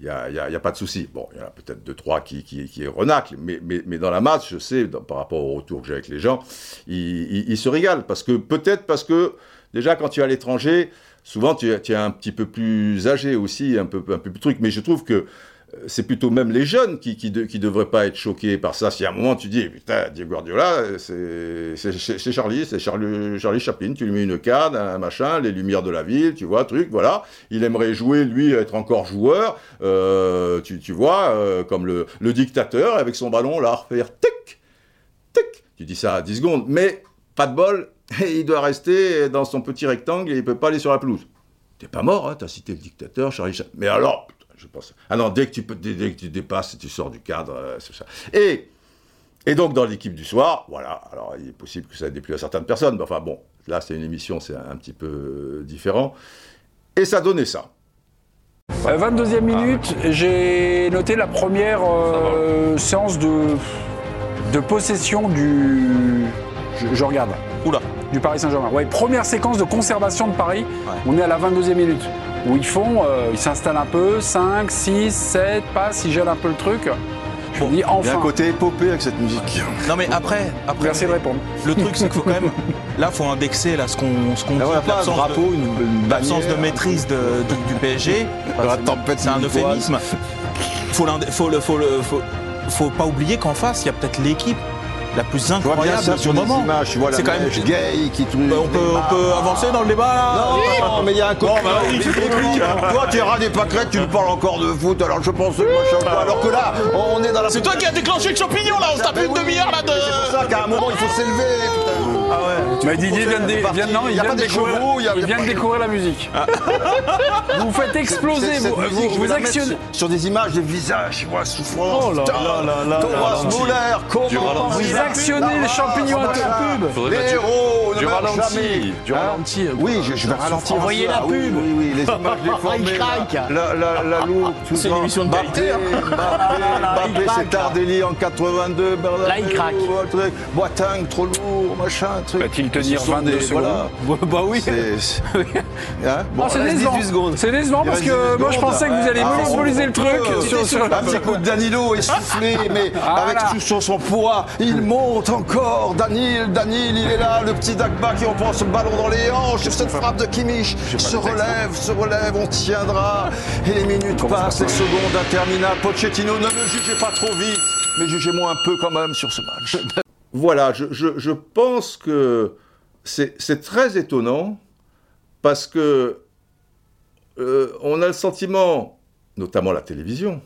il n'y a, pas de souci. Bon, il y en a peut-être deux, trois qui, qui, qui renaclent, mais, mais, mais, dans la masse, je sais, par rapport au retour que j'ai avec les gens, ils, se régalent. Parce que, peut-être parce que, déjà, quand tu es à l'étranger, souvent, tu, tu, es un petit peu plus âgé aussi, un peu, un peu plus truc. Mais je trouve que c'est plutôt même les jeunes qui, qui, qui devraient pas être choqués par ça. Si à un moment tu dis, putain, Diego Guardiola, c'est Charlie, c'est Charlie, Charlie Chaplin, tu lui mets une canne, un machin, les lumières de la ville, tu vois, truc, voilà. Il aimerait jouer, lui, être encore joueur, euh, tu, vois, euh, comme le, le, dictateur avec son ballon, là, faire tic, tic. Tu dis ça à 10 secondes, mais pas de bol, [LAUGHS] il doit rester dans son petit rectangle et il peut pas aller sur la pelouse. T'es pas mort, hein, t'as cité le dictateur, Charlie Chaplin. Mais alors, je pense. Ah non, dès que tu, dès, que tu dépasses, tu sors du cadre, euh, c'est ça. Et, et donc, dans l'équipe du soir, voilà, alors il est possible que ça ait déplu à certaines personnes, mais enfin bon, là, c'est une émission, c'est un, petit peu euh, différent. Et ça donnait ça. 22e euh, minute, j'ai noté la première séance de, de possession du. Je, regarde. Oula. Du Paris Saint-Germain. Ouais, première séquence de conservation de Paris. On est à la 22e minute où ils font, euh, ils s'installent un peu, 5, 6, 7 passes, ils gèlent un peu le truc. Je me dis enfin. Il y a un côté épopée avec cette musique. Non mais après, après merci de répondre. Le truc c'est qu'il faut quand même, là faut indexer là ce qu'on ce qu'on dit, l'absence de, de, maîtrise de, du, PSG. [LAUGHS] C'est un euphémisme. Faut, faut, le, faut, le, faut, faut pas oublier qu'en face il y a peut-être l'équipe la plus incroyable ça sur moment. C'est quand même gay qui bah, on peut, on peut avancer dans le débat là Non, mais il y a un côté. Bah, toi, tu ras des pâquerettes, tu me parles encore de foot, alors je pense que moi, alors que là, on est dans la. C'est toi qui as déclenché le champignon là, on se tape une demi-heure là de. C'est pour ça qu'à un moment, il faut s'élever, ouais. Mais Didier vient de, non, il vient de découvrir, il vient de découvrir la musique. Ah. [LAUGHS] Vous faites exploser, vous, vous actionnez. Sur des images des visages, je vois souffrance. Oh là là là comment actionner les champignons à pub. Les héros du ralenti. Du ralenti. Oui, je, vais ralentir. Envoyez la pub. Oui, oui, oui, les images [LAUGHS] déformées. La, la, la loupe. C'est une émission de qualité. Mbappé, c'est Tardelli en 82. Là, il craque. Boiteng, trop lourd, machin, truc. Va-t-il tenir 22 secondes Bah oui. C'est [LAUGHS] décevant. C'est décevant parce que moi, je pensais que vous alliez monopoliser le truc. Un petit coup de Danilo essoufflé, [LAUGHS] mais avec tout son poids, il [LAUGHS] monte encore. Danil, Danil, il est là. Le petit Dagba qui reprend ce ballon dans les hanches. Cette frappe de Kimmich se relève, se relève. On tiendra. Et les minutes passent, les secondes interminables. Pochettino, ne me jugez pas trop vite, mais jugez-moi un peu quand même sur ce match. Voilà, je, pense que c'est très étonnant parce que euh, on a le sentiment, notamment la télévision,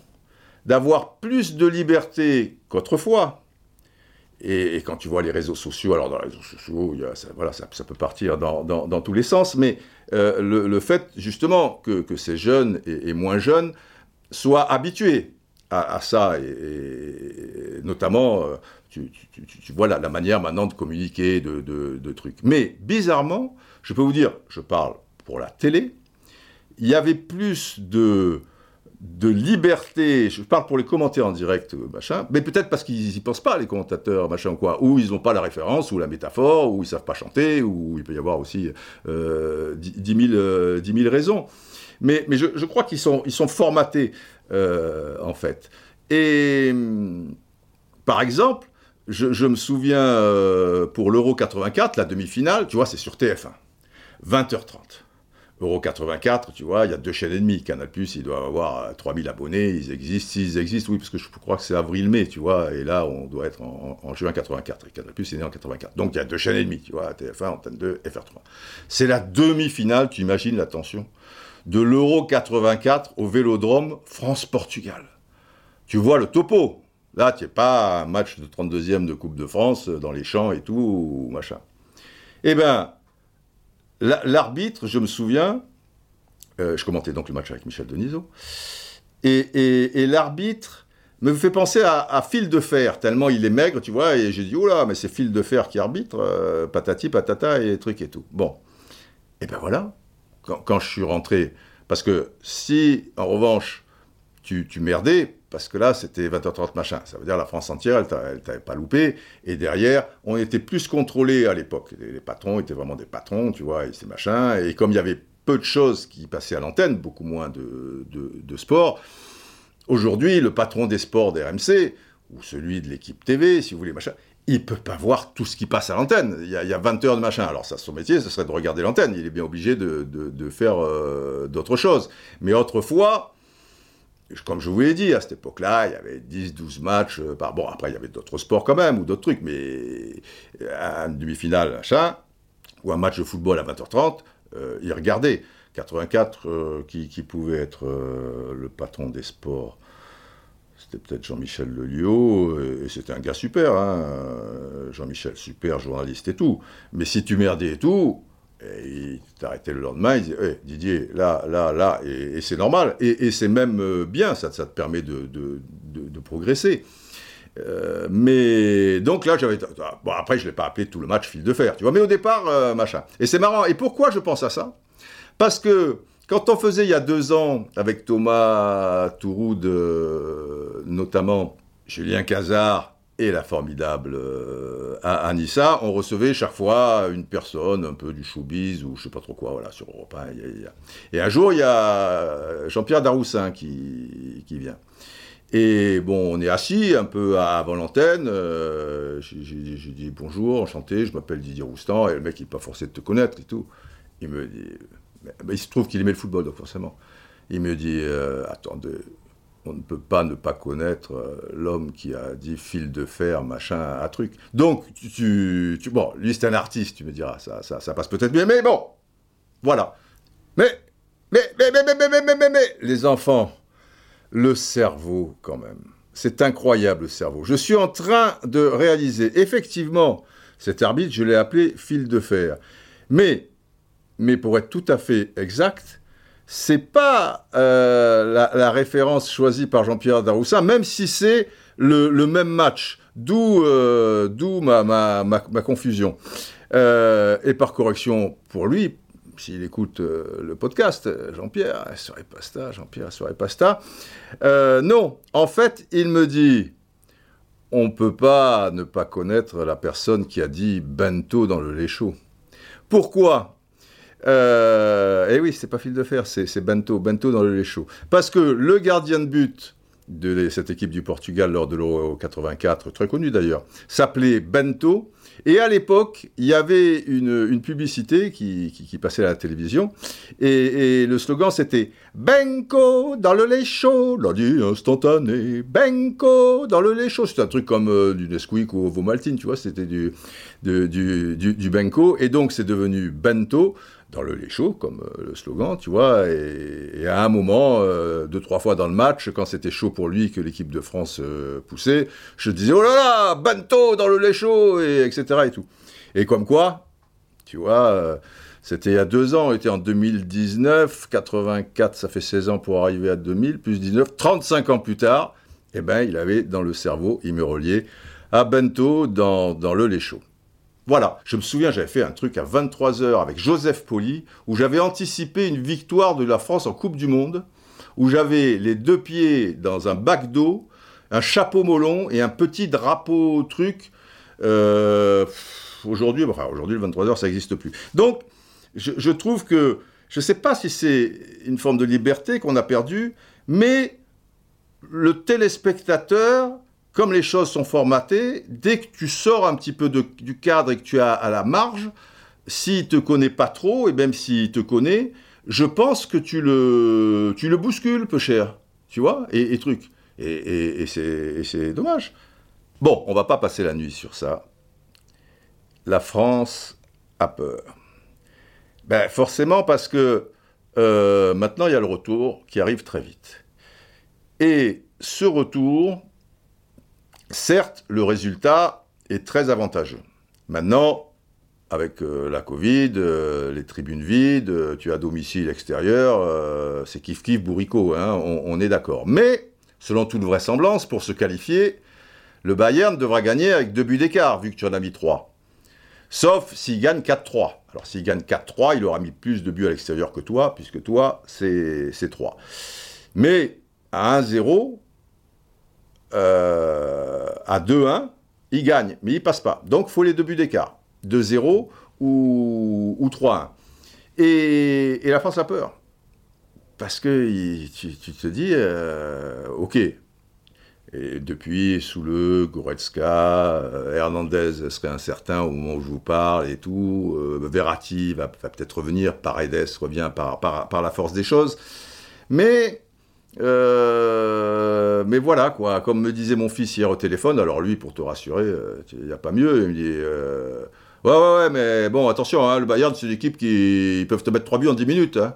d'avoir plus de liberté qu'autrefois. Et, quand tu vois les réseaux sociaux, alors dans les réseaux sociaux, ça, ça, peut partir dans, tous les sens, mais euh, le, fait justement que ces jeunes et, moins jeunes soient habitués à, ça, et, notamment, euh, tu, vois la, manière maintenant de communiquer, de, trucs. Mais bizarrement, je peux vous dire, je parle pour la télé, il y avait plus de de liberté, je parle pour les commentaires en direct, machin, mais peut-être parce qu'ils n'y pensent pas, les commentateurs, machin, quoi, ou ils n'ont pas la référence, ou la métaphore, ou ils savent pas chanter, ou il peut y avoir aussi euh, 10, 000, euh, raisons. Mais, mais je, je, crois qu'ils sont, ils sont formatés, euh, en fait. Et, par exemple, je, me souviens euh, pour l'Euro 84, la demi-finale, tu vois, c'est sur TF1. 20h30. Euro 84, tu vois, il y a deux chaînes et demie. Canal+, il doit avoir 3000 abonnés, ils existent, s'ils existent, oui, parce que je crois que c'est avril-mai, tu vois, et là, on doit être en, juin 84, et Canal+, est né en 84. Donc, il y a deux chaînes et demie, tu vois, TF1, Antenne 2, FR3. C'est la demi-finale, tu imagines la tension, de l'Euro 84 au Vélodrome France-Portugal. Tu vois le topo. Là, tu n'es pas un match de 32e de Coupe de France dans les champs et tout, machin. Eh bien, L'arbitre, je me souviens, euh, je commentais donc le match avec Michel Denisot, et, l'arbitre me fait penser à, Fil de Fer, tellement il est maigre, tu vois, et j'ai dit, oh là, mais c'est Fil de Fer qui arbitre, euh, patati, patata, et trucs et tout. Bon, et ben voilà, quand, je suis rentré, parce que si, en revanche, tu, tu merdais, parce que là, c'était 20h30 machin. Ça veut dire la France entière, elle t'avait pas loupé. Et derrière, on était plus contrôlé à l'époque. Les, patrons étaient vraiment des patrons, tu vois, et ces machins. Et comme il y avait peu de choses qui passaient à l'antenne, beaucoup moins de, de, sport, aujourd'hui, le patron des sports d'RMC, ou celui de l'équipe TV, si vous voulez, machin, il peut pas voir tout ce qui passe à l'antenne. Il, y, a, 20 heures de machin. Alors ça, son métier, ce serait de regarder l'antenne. Il est bien obligé de, faire euh, d'autres choses. Mais autrefois, comme je vous l'ai dit, à cette époque-là, il y avait 10-12 matchs euh, par... Bon, après, il y avait d'autres sports quand même, ou d'autres trucs, mais un demi-finale, machin, ou un match de football à 20h30, euh, il regardait. 84, euh, qui, pouvait être le patron des sports C'était peut-être Jean-Michel Lelio, et, c'était un gars super, hein, Jean-Michel, super journaliste et tout. Mais si tu merdais et tout, et il t'arrêtait le lendemain, il disait Didier, là, là, là, et, c'est normal, et, c'est même euh, bien, ça, te permet de, progresser. Euh, mais donc là, j'avais. Bon, après, je ne l'ai pas appelé tout le match fil de fer, tu vois, mais au départ, euh, machin. Et c'est marrant. Et pourquoi je pense à ça? Parce que quand on faisait il y a deux ans, avec Thomas Touroud, notamment Julien Cazard, et la formidable euh, Anissa, on recevait chaque fois une personne un peu du showbiz ou je sais pas trop quoi, voilà, sur Europe 1. Et un jour, il y a Jean-Pierre Daroussin qui, qui vient. Et bon, on est assis un peu avant l'antenne. Euh, j'ai dit bonjour, enchanté, je m'appelle Didier Roustan. Et le mec, il n'est pas forcé de te connaître et tout. Il me dit. Il se trouve qu'il aimait le football, donc forcément. Il me dit euh, attendez, on ne peut pas ne pas connaître euh, l'homme qui a dit fil de fer, machin, un truc. Donc, tu, bon, lui c'est un artiste, tu me diras, ça, ça, ça passe peut-être bien, mais bon, voilà. Mais, mais, mais, mais, mais, mais, mais, mais, mais, les enfants, le cerveau quand même, c'est incroyable le cerveau. Je suis en train de réaliser, effectivement, cet arbitre, je l'ai appelé fil de fer. Mais, mais pour être tout à fait exact, c'est pas euh, la, référence choisie par Jean-Pierre Daroussin, même si c'est le, même match. D'où euh, ma, confusion. Euh, et par correction pour lui, s'il écoute le podcast, Jean-Pierre, serait pasta, Jean-Pierre serait pasta. non, en fait, il me dit on ne peut pas ne pas connaître la personne qui a dit bento dans le lait chaud. Pourquoi? Euh, et oui, c'est pas fil de fer, c'est Bento, Bento dans le lait chaud. Parce que le gardien de but de cette équipe du Portugal lors de l'Euro 84, très connu d'ailleurs, s'appelait Bento. Et à l'époque, il y avait une, publicité qui, passait à la télévision, et, le slogan c'était Benko dans le lait chaud, lundi instantané, Benko dans le lait chaud. C'était un truc comme euh, du Nesquik ou Vomaltine, tu vois, c'était du, du, du, du Benko, et donc c'est devenu Bento dans le lait chaud, comme euh, le slogan, tu vois. Et, à un moment, euh, deux, trois fois dans le match, quand c'était chaud pour lui, que l'équipe de France euh, poussait, je disais, oh là là, Banto dans le lait chaud, et, etc. Et tout. Et comme quoi, tu vois, c'était il y a deux ans, on était en 2019, 84, ça fait 16 ans pour arriver à 2000, plus 19, 35 ans plus tard, eh ben, il avait dans le cerveau, il me reliait à Bento dans, dans le lait chaud. Voilà, je me souviens, j'avais fait un truc à 23h avec Joseph Poli, où j'avais anticipé une victoire de la France en Coupe du Monde, où j'avais les deux pieds dans un bac d'eau, un chapeau molon et un petit drapeau truc. Euh, aujourd'hui, enfin, aujourd'hui, le 23h, ça n'existe plus. Donc, je, trouve que, je ne sais pas si c'est une forme de liberté qu'on a perdue, mais le téléspectateur comme les choses sont formatées, dès que tu sors un petit peu du cadre et que tu as à la marge, s'il te connaît pas trop, et même s'il te connaît, je pense que tu le, bouscules, peu cher. Tu vois? Et, truc. Et, et c'est dommage. Bon, on va pas passer la nuit sur ça. La France a peur. Ben, forcément parce que euh, maintenant il y a le retour qui arrive très vite. Et ce retour, certes, le résultat est très avantageux. Maintenant, avec euh, la Covid, euh, les tribunes vides, tu as domicile extérieur, c'est kiff-kiff bourricot, hein, on, est d'accord. Mais, selon toute vraisemblance, pour se qualifier, le Bayern devra gagner avec deux buts d'écart, vu que tu en as mis trois. Sauf s'il gagne 4-3. Alors s'il gagne 4-3, il aura mis plus de buts à l'extérieur que toi, puisque toi, c'est 3. Mais à 1-0, euh, à 2-1, il gagne, mais il passe pas. Donc il faut les deux buts d'écart. 2-0 ou, ou 3-1. Et, la France a peur. Parce que tu, te dis, euh, ok, et depuis, sous le Goretzka, euh, Hernandez serait incertain au moment où je vous parle et tout. Verratti va, peut-être revenir, Paredes revient par, la force des choses. Mais, euh, mais voilà, quoi. Comme me disait mon fils hier au téléphone, alors lui, pour te rassurer, il n'y a pas mieux. Il me dit Ouais, ouais, ouais, mais bon, attention, hein, le Bayern, c'est une équipe qui peuvent te mettre 3 buts en 10 minutes. Hein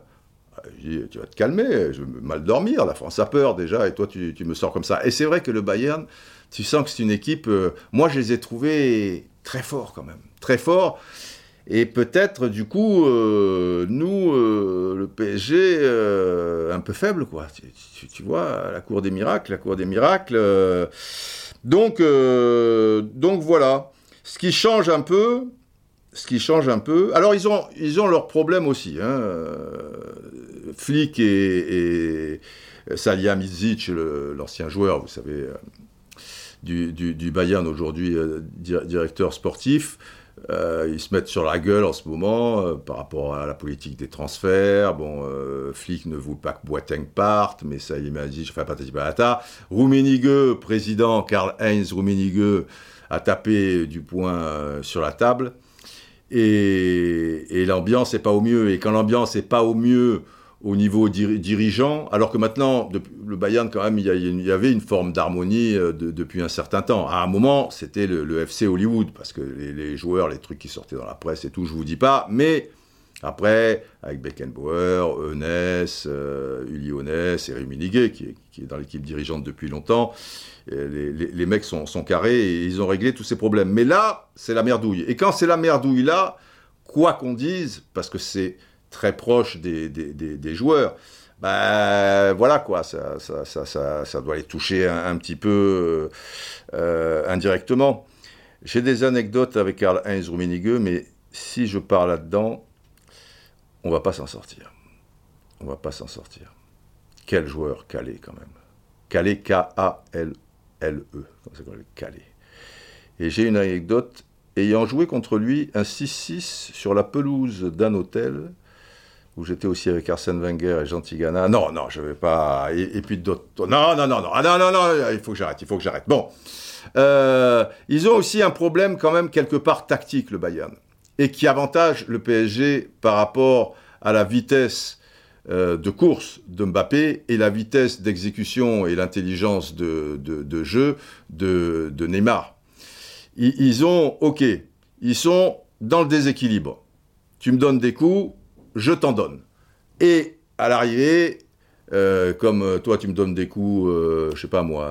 tu vas te calmer, je vais mal dormir, la France a peur déjà, et toi tu, me sors comme ça. Et c'est vrai que le Bayern, tu sens que c'est une équipe, euh, moi je les ai trouvés très forts quand même, très forts. Et peut-être du coup, euh, nous, euh, le PSG, un peu faible, quoi. Tu, vois, la cour des miracles, la cour des miracles. donc, donc voilà. Ce qui change un peu, ce qui change un peu. Alors ils ont, ils ont leurs problèmes aussi. Hein. Flick et, Salia Mizic, l'ancien joueur, vous savez, euh, du, Bayern aujourd'hui, euh, directeur sportif, euh, ils se mettent sur la gueule en ce moment par rapport à la politique des transferts. Bon, Flick ne veut pas que Boateng parte, mais ça, il m'a dit, je fais patati patata. Rummenigge, président Karl-Heinz Rummenigge, a tapé du poing sur la table. Et l'ambiance n'est pas au mieux. Et quand l'ambiance n'est pas au mieux au niveau dirigeant, alors que maintenant, le Bayern, quand même, il y, avait une forme d'harmonie euh, depuis un certain temps. À un moment, c'était le, FC Hollywood, parce que les, joueurs, les trucs qui sortaient dans la presse et tout, je vous dis pas, mais après, avec Beckenbauer, Eunès, euh, Uli Eunès et Rémi qui, qui, est dans l'équipe dirigeante depuis longtemps, les, mecs sont, sont, carrés et ils ont réglé tous ces problèmes. Mais là, c'est la merdouille. Et quand c'est la merdouille là, quoi qu'on dise, parce que c'est très proche des, des, joueurs, ben voilà quoi, ça, ça, ça, ça, doit les toucher un, petit peu euh, indirectement. J'ai des anecdotes avec Karl-Heinz Rummenigge, mais si je pars là-dedans, on va pas s'en sortir. On va pas s'en sortir. Quel joueur calé quand même. Calé, K-A-L-L-E. Calé. Et j'ai une anecdote ayant joué contre lui un 6-6 sur la pelouse d'un hôtel où j'étais aussi avec Arsène Wenger et Jean Tigana. Non, non, je vais pas. Et, puis d'autres. Non, non, non, non, ah, non, non, non, il faut que j'arrête, il faut que j'arrête. Bon. Euh, ils ont aussi un problème quand même quelque part tactique, le Bayern, et qui avantage le PSG par rapport à la vitesse euh, de course de Mbappé et la vitesse d'exécution et l'intelligence de, de, jeu de, de Neymar. Ils, ils ont, ok, ils sont dans le déséquilibre. Tu me donnes des coups, je t'en donne. Et à l'arrivée, euh, comme euh, toi tu me donnes des coups, euh, je sais pas moi,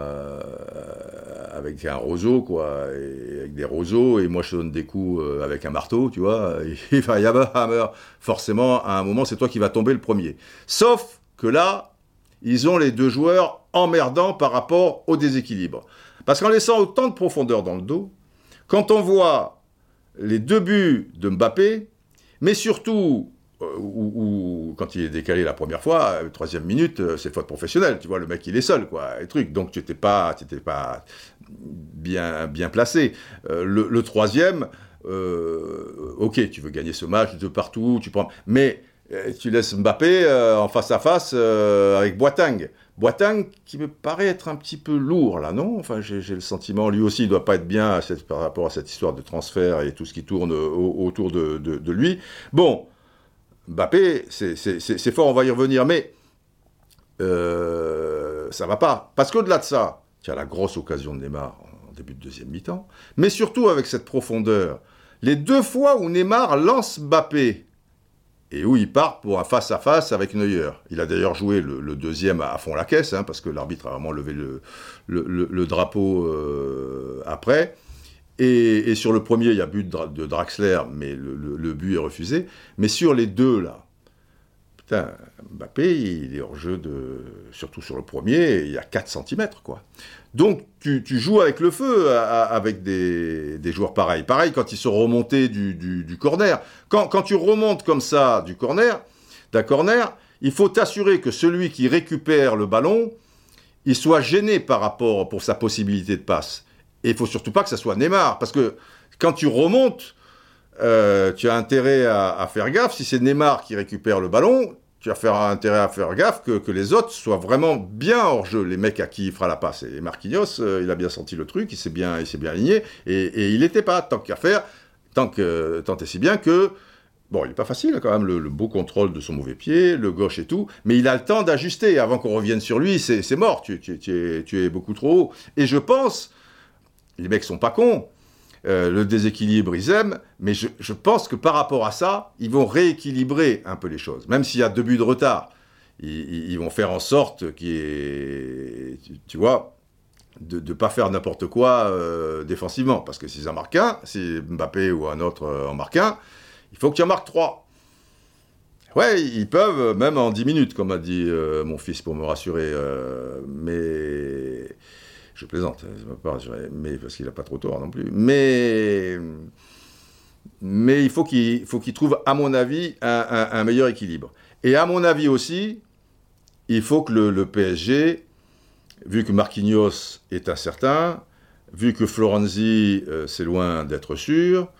avec un roseau, quoi, avec des roseaux, et moi je te donne des coups avec un marteau, tu vois, [LAUGHS] il va y avoir, forcément, à un moment, c'est toi qui vas tomber le premier. Sauf que là, ils ont les deux joueurs emmerdants par rapport au déséquilibre. Parce qu'en laissant autant de profondeur dans le dos, quand on voit les deux buts de Mbappé, mais surtout euh, ou, quand il est décalé la première fois, euh, troisième minute, euh, c'est faute professionnelle. Tu vois, le mec, il est seul, quoi, et truc. Donc, tu n'étais pas, pas bien, bien placé. le, troisième, ok, tu veux gagner ce match de partout, tu prends. Mais tu laisses Mbappé en face à face avec Boateng. Boateng qui me paraît être un petit peu lourd là, non? Enfin, j'ai le sentiment, lui aussi, il doit pas être bien par rapport à cette histoire de transfert et tout ce qui tourne autour de, lui. Bon, Mbappé, c'est fort, on va y revenir, mais euh, ça va pas. Parce qu'au-delà de ça, tu as la grosse occasion de Neymar en début de deuxième mi-temps, mais surtout avec cette profondeur. Les deux fois où Neymar lance Mbappé, et où il part pour un face-à-face avec Neuer. Il a d'ailleurs joué le, deuxième à, fond la caisse, hein, parce que l'arbitre a vraiment levé le, drapeau euh, après. Et, sur le premier, il y a but de, Draxler, mais le, but est refusé. Mais sur les deux, là, putain, Mbappé, il est hors jeu, de, surtout sur le premier, il y a 4 cm, quoi. Donc, tu, joues avec le feu avec des, joueurs pareils. Pareil quand ils sont remontés du, corner. Quand, quand, tu remontes comme ça du corner, d'un corner, il faut t'assurer que celui qui récupère le ballon, il soit gêné par rapport pour sa possibilité de passe. Et il faut surtout pas que ça soit Neymar, parce que quand tu remontes, euh, tu as intérêt à, faire gaffe. Si c'est Neymar qui récupère le ballon, tu as intérêt à faire gaffe que, les autres soient vraiment bien hors jeu, les mecs à qui il fera la passe. Et Marquinhos, euh, il a bien senti le truc, il s'est bien, il s'est bien aligné, et, il n'était pas, tant qu'à faire, tant, que, tant et si bien que Bon, il n'est pas facile quand même, le, beau contrôle de son mauvais pied, le gauche et tout, mais il a le temps d'ajuster. Avant qu'on revienne sur lui, c'est mort, tu, tu, es, beaucoup trop haut. Et je pense, les mecs sont pas cons, euh, le déséquilibre, ils aiment, mais je, pense que par rapport à ça, ils vont rééquilibrer un peu les choses. Même s'il y a deux buts de retard, ils, vont faire en sorte qu'il tu, vois, de ne pas faire n'importe quoi euh, défensivement. Parce que s'ils en marquent un, si Mbappé ou un autre euh, en marque un, il faut que tu en marques trois. Ouais, ils peuvent, même en dix minutes, comme a dit mon fils pour me rassurer. mais je plaisante, mais parce qu'il n'a pas trop tort non plus. Mais, il faut qu'il faut qu'il trouve, à mon avis, un, meilleur équilibre. Et à mon avis aussi, il faut que le, PSG, vu que Marquinhos est incertain, vu que Florenzi, euh, c'est loin d'être sûr,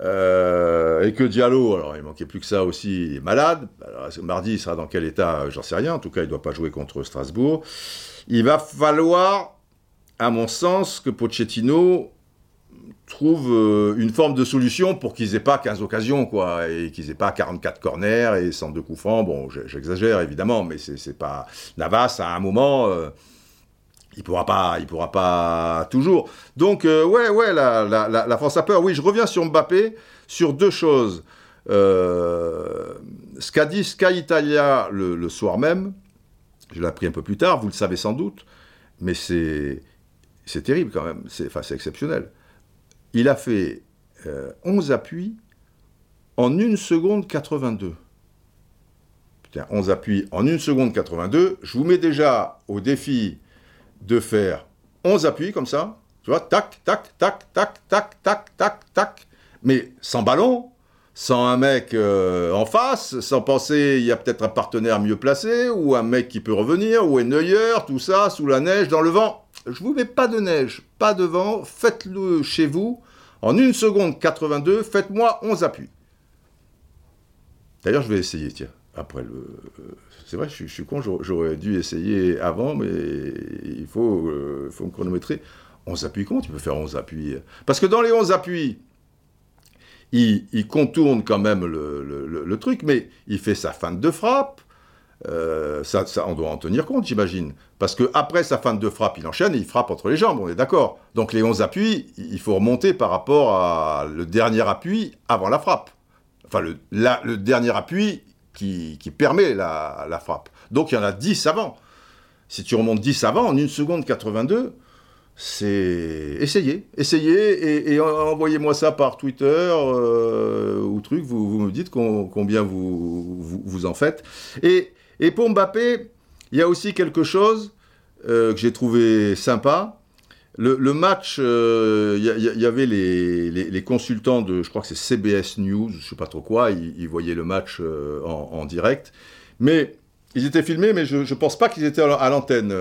euh, et que Diallo, alors il manquait plus que ça aussi, il est malade. Alors, mardi, il sera dans quel état? J'en sais rien. En tout cas, il ne doit pas jouer contre Strasbourg. Il va falloir à mon sens, que Pochettino trouve euh, une forme de solution pour qu'ils aient pas 15 occasions, quoi, et qu'ils aient pas 44 corners et 102 coups francs. Bon, j'exagère évidemment, mais c'est pas Navas à un moment. Euh, il pourra pas, il pourra pas toujours. Donc euh, ouais, ouais, la, France a peur. Oui, je reviens sur Mbappé sur deux choses. ce qu'a dit Sky Italia le, le soir même, je l'ai appris un peu plus tard, vous le savez sans doute, mais c'est c'est terrible quand même, c'est enfin, exceptionnel. Il a fait 11 euh, appuis en 1 seconde 82. Putain, 11 appuis en 1 seconde 82. Je vous mets déjà au défi de faire 11 appuis comme ça. Tu vois, tac, tac, tac, tac, tac, tac, tac, tac. Mais sans ballon, sans un mec euh, en face, sans penser il y a peut-être un partenaire mieux placé, ou un mec qui peut revenir, ou un Neuer, tout ça, sous la neige, dans le vent je vous mets pas de neige, pas de vent, faites-le chez vous. En 1 seconde 82, faites-moi 11 appuis. D'ailleurs, je vais essayer, tiens, après le... C'est vrai, je, suis con, j'aurais dû essayer avant, mais il faut, euh, me chronométrer. 11 appuis, comment tu peux faire 11 appuis? Parce que dans les 11 appuis, il, contourne quand même le, truc, mais il fait sa fin de frappe, euh, ça, on doit en tenir compte, j'imagine. Parce que après sa fin de frappe, il enchaîne et il frappe entre les jambes, on est d'accord. Donc les 11 appuis, il faut remonter par rapport à le dernier appui avant la frappe. Enfin, le, dernier appui qui, permet la, frappe. Donc il y en a 10 avant. Si tu remontes 10 avant, en 1 seconde 82, c'est essayez, essayez et, envoyez-moi ça par Twitter euh, ou truc, vous, me dites combien vous, vous, en faites. Et et pour Mbappé, il y a aussi quelque chose euh, que j'ai trouvé sympa. Le, match, euh, il y, avait les, consultants de, je crois que c'est CBS News, je ne sais pas trop quoi, ils, voyaient le match euh, en, direct. Mais ils étaient filmés, mais je ne pense pas qu'ils étaient à l'antenne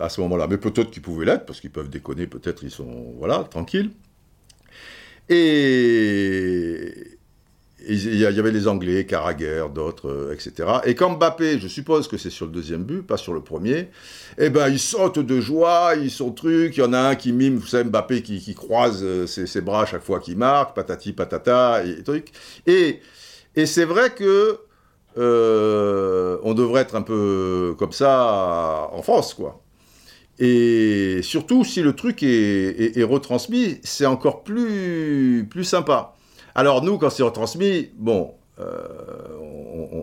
à ce moment-là. Mais peut-être qu'ils pouvaient l'être, parce qu'ils peuvent déconner, peut-être ils sont, voilà, tranquilles. Et, il y avait les Anglais, Carragher, d'autres, euh, etc. Et quand Mbappé, je suppose que c'est sur le deuxième but, pas sur le premier, eh ben, ils sautent de joie, ils sont trucs, il y en a un qui mime, vous savez, Mbappé qui, croise euh, ses, bras à chaque fois qu'il marque, patati patata, et, trucs. Et, et c'est vrai que euh, on devrait être un peu comme ça en France, quoi. Et surtout, si le truc est, est retransmis, c'est encore plus, plus sympa. Alors nous, quand c'est retransmis, bon, euh,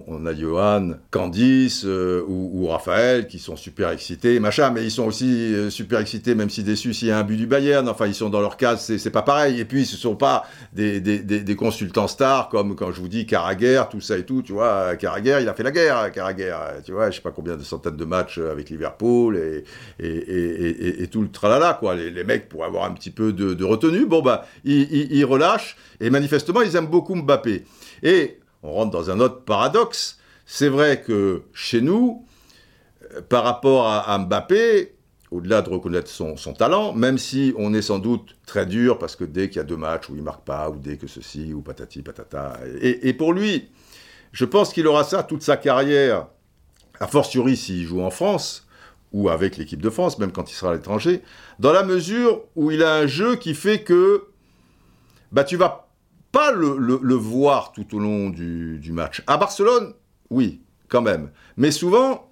on, a Johan, Candice euh, ou, Raphaël qui sont super excités, machin, mais ils sont aussi euh, super excités, même si déçus s'il y a un but du Bayern. Enfin, ils sont dans leur case, c'est pas pareil. Et puis, ce sont pas des, consultants stars comme quand je vous dis Carragher, tout ça et tout. Tu vois, Carragher, il a fait la guerre, Carragher. Tu vois, je sais pas combien de centaines de matchs avec Liverpool et, tout le tralala, quoi. Les, mecs, pour avoir un petit peu de, retenue, bon, bah, ils, ils relâchent. Et manifestement, ils aiment beaucoup Mbappé. Et on rentre dans un autre paradoxe. C'est vrai que chez nous, euh, par rapport à, Mbappé, au-delà de reconnaître son, talent, même si on est sans doute très dur, parce que dès qu'il y a deux matchs où il marque pas, ou dès que ceci, ou patati patata, et, pour lui, je pense qu'il aura ça toute sa carrière, a fortiori s'il joue en France, ou avec l'équipe de France, même quand il sera à l'étranger, dans la mesure où il a un jeu qui fait que bah, tu vas pas le, voir tout au long du, match. À Barcelone, oui, quand même. Mais souvent,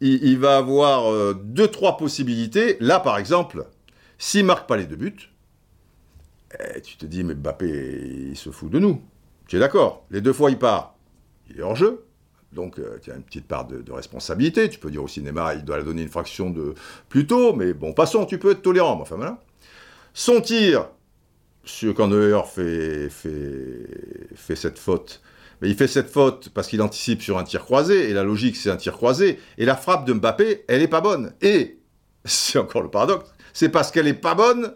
il, va avoir euh, deux, trois possibilités. Là, par exemple, s'il marque pas les deux buts, eh, tu te dis, mais Mbappé, il se fout de nous. Tu es d'accord? Les deux fois, il part. Il est hors jeu. Donc, euh, tu as une petite part de, responsabilité. Tu peux dire au cinéma, il doit la donner une fraction de plus tôt. Mais bon, passons, tu peux être tolérant. Enfin, voilà. Son tir, quand Neuer fait, fait, cette faute, mais il fait cette faute parce qu'il anticipe sur un tir croisé, et la logique c'est un tir croisé, et la frappe de Mbappé, elle n'est pas bonne. Et, c'est encore le paradoxe, c'est parce qu'elle n'est pas bonne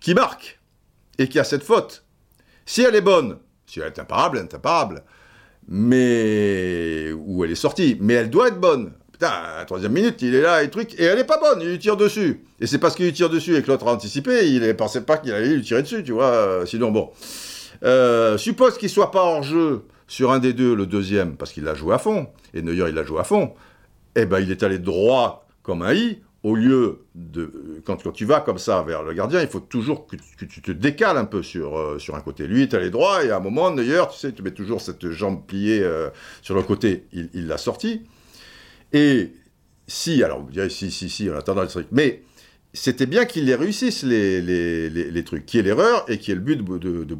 qu'il marque, et qu'il y a cette faute. Si elle est bonne, si elle est imparable, elle est imparable, mais où elle est sortie, mais elle doit être bonne. La troisième minute, il est là et truc, et elle est pas bonne, il lui tire dessus. Et c'est parce qu'il lui tire dessus et que l'autre a anticipé, il ne pensait pas qu'il allait lui tirer dessus, tu vois. Euh, sinon, bon. Euh, suppose qu'il soit pas hors jeu sur un des deux, le deuxième, parce qu'il l'a joué à fond, et Neuer, il l'a joué à fond. Eh ben, il est allé droit comme un i, au lieu de. Quand, quand, tu vas comme ça vers le gardien, il faut toujours que, tu te décales un peu sur, euh, sur un côté. Lui, il est allé droit, et à un moment, Neuer, tu sais, tu mets toujours cette jambe pliée sur le côté, il l'a sorti. Et si, alors vous direz si, si, si, en attendant le truc, mais c'était bien qu'il les réussisse, les, trucs, qui est l'erreur et qui est le but de, de.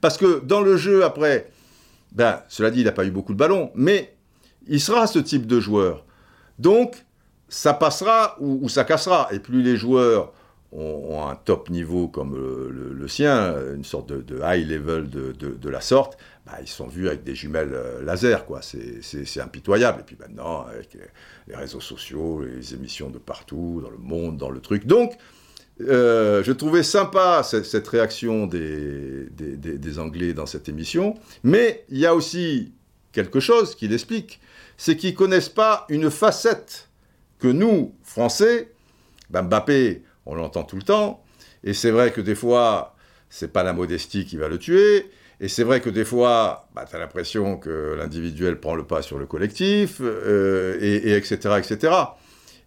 Parce que dans le jeu, après, ben, cela dit, il n'a pas eu beaucoup de ballons, mais il sera ce type de joueur. Donc, ça passera ou, ça cassera. Et plus les joueurs ont, un top niveau comme le, sien, une sorte de, high level de, la sorte, bah, ils sont vus avec des jumelles euh, laser, quoi. C'est impitoyable. Et puis maintenant, avec les, réseaux sociaux, les émissions de partout, dans le monde, dans le truc. Donc, euh, je trouvais sympa cette, réaction des, Anglais dans cette émission. Mais il y a aussi quelque chose qui l'explique. C'est qu'ils connaissent pas une facette que nous, Français, ben Mbappé, on l'entend tout le temps. Et c'est vrai que des fois, c'est pas la modestie qui va le tuer. Et c'est vrai que des fois, bah, tu as l'impression que l'individuel prend le pas sur le collectif, euh, et, etc., etc.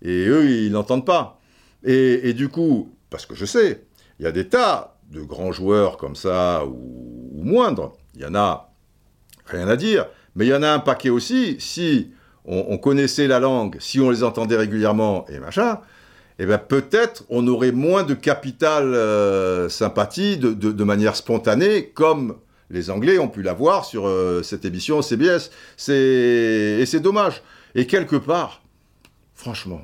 Et eux, ils n'entendent pas. Et, du coup, parce que je sais, il y a des tas de grands joueurs comme ça, ou, moindres, il y en a rien à dire, mais il y en a un paquet aussi, si on, connaissait la langue, si on les entendait régulièrement, et machin, eh bien peut-être on aurait moins de capital euh, sympathie de, de, manière spontanée, comme les Anglais ont pu l'avoir sur euh, cette émission CBS. Et c'est dommage. Et quelque part, franchement,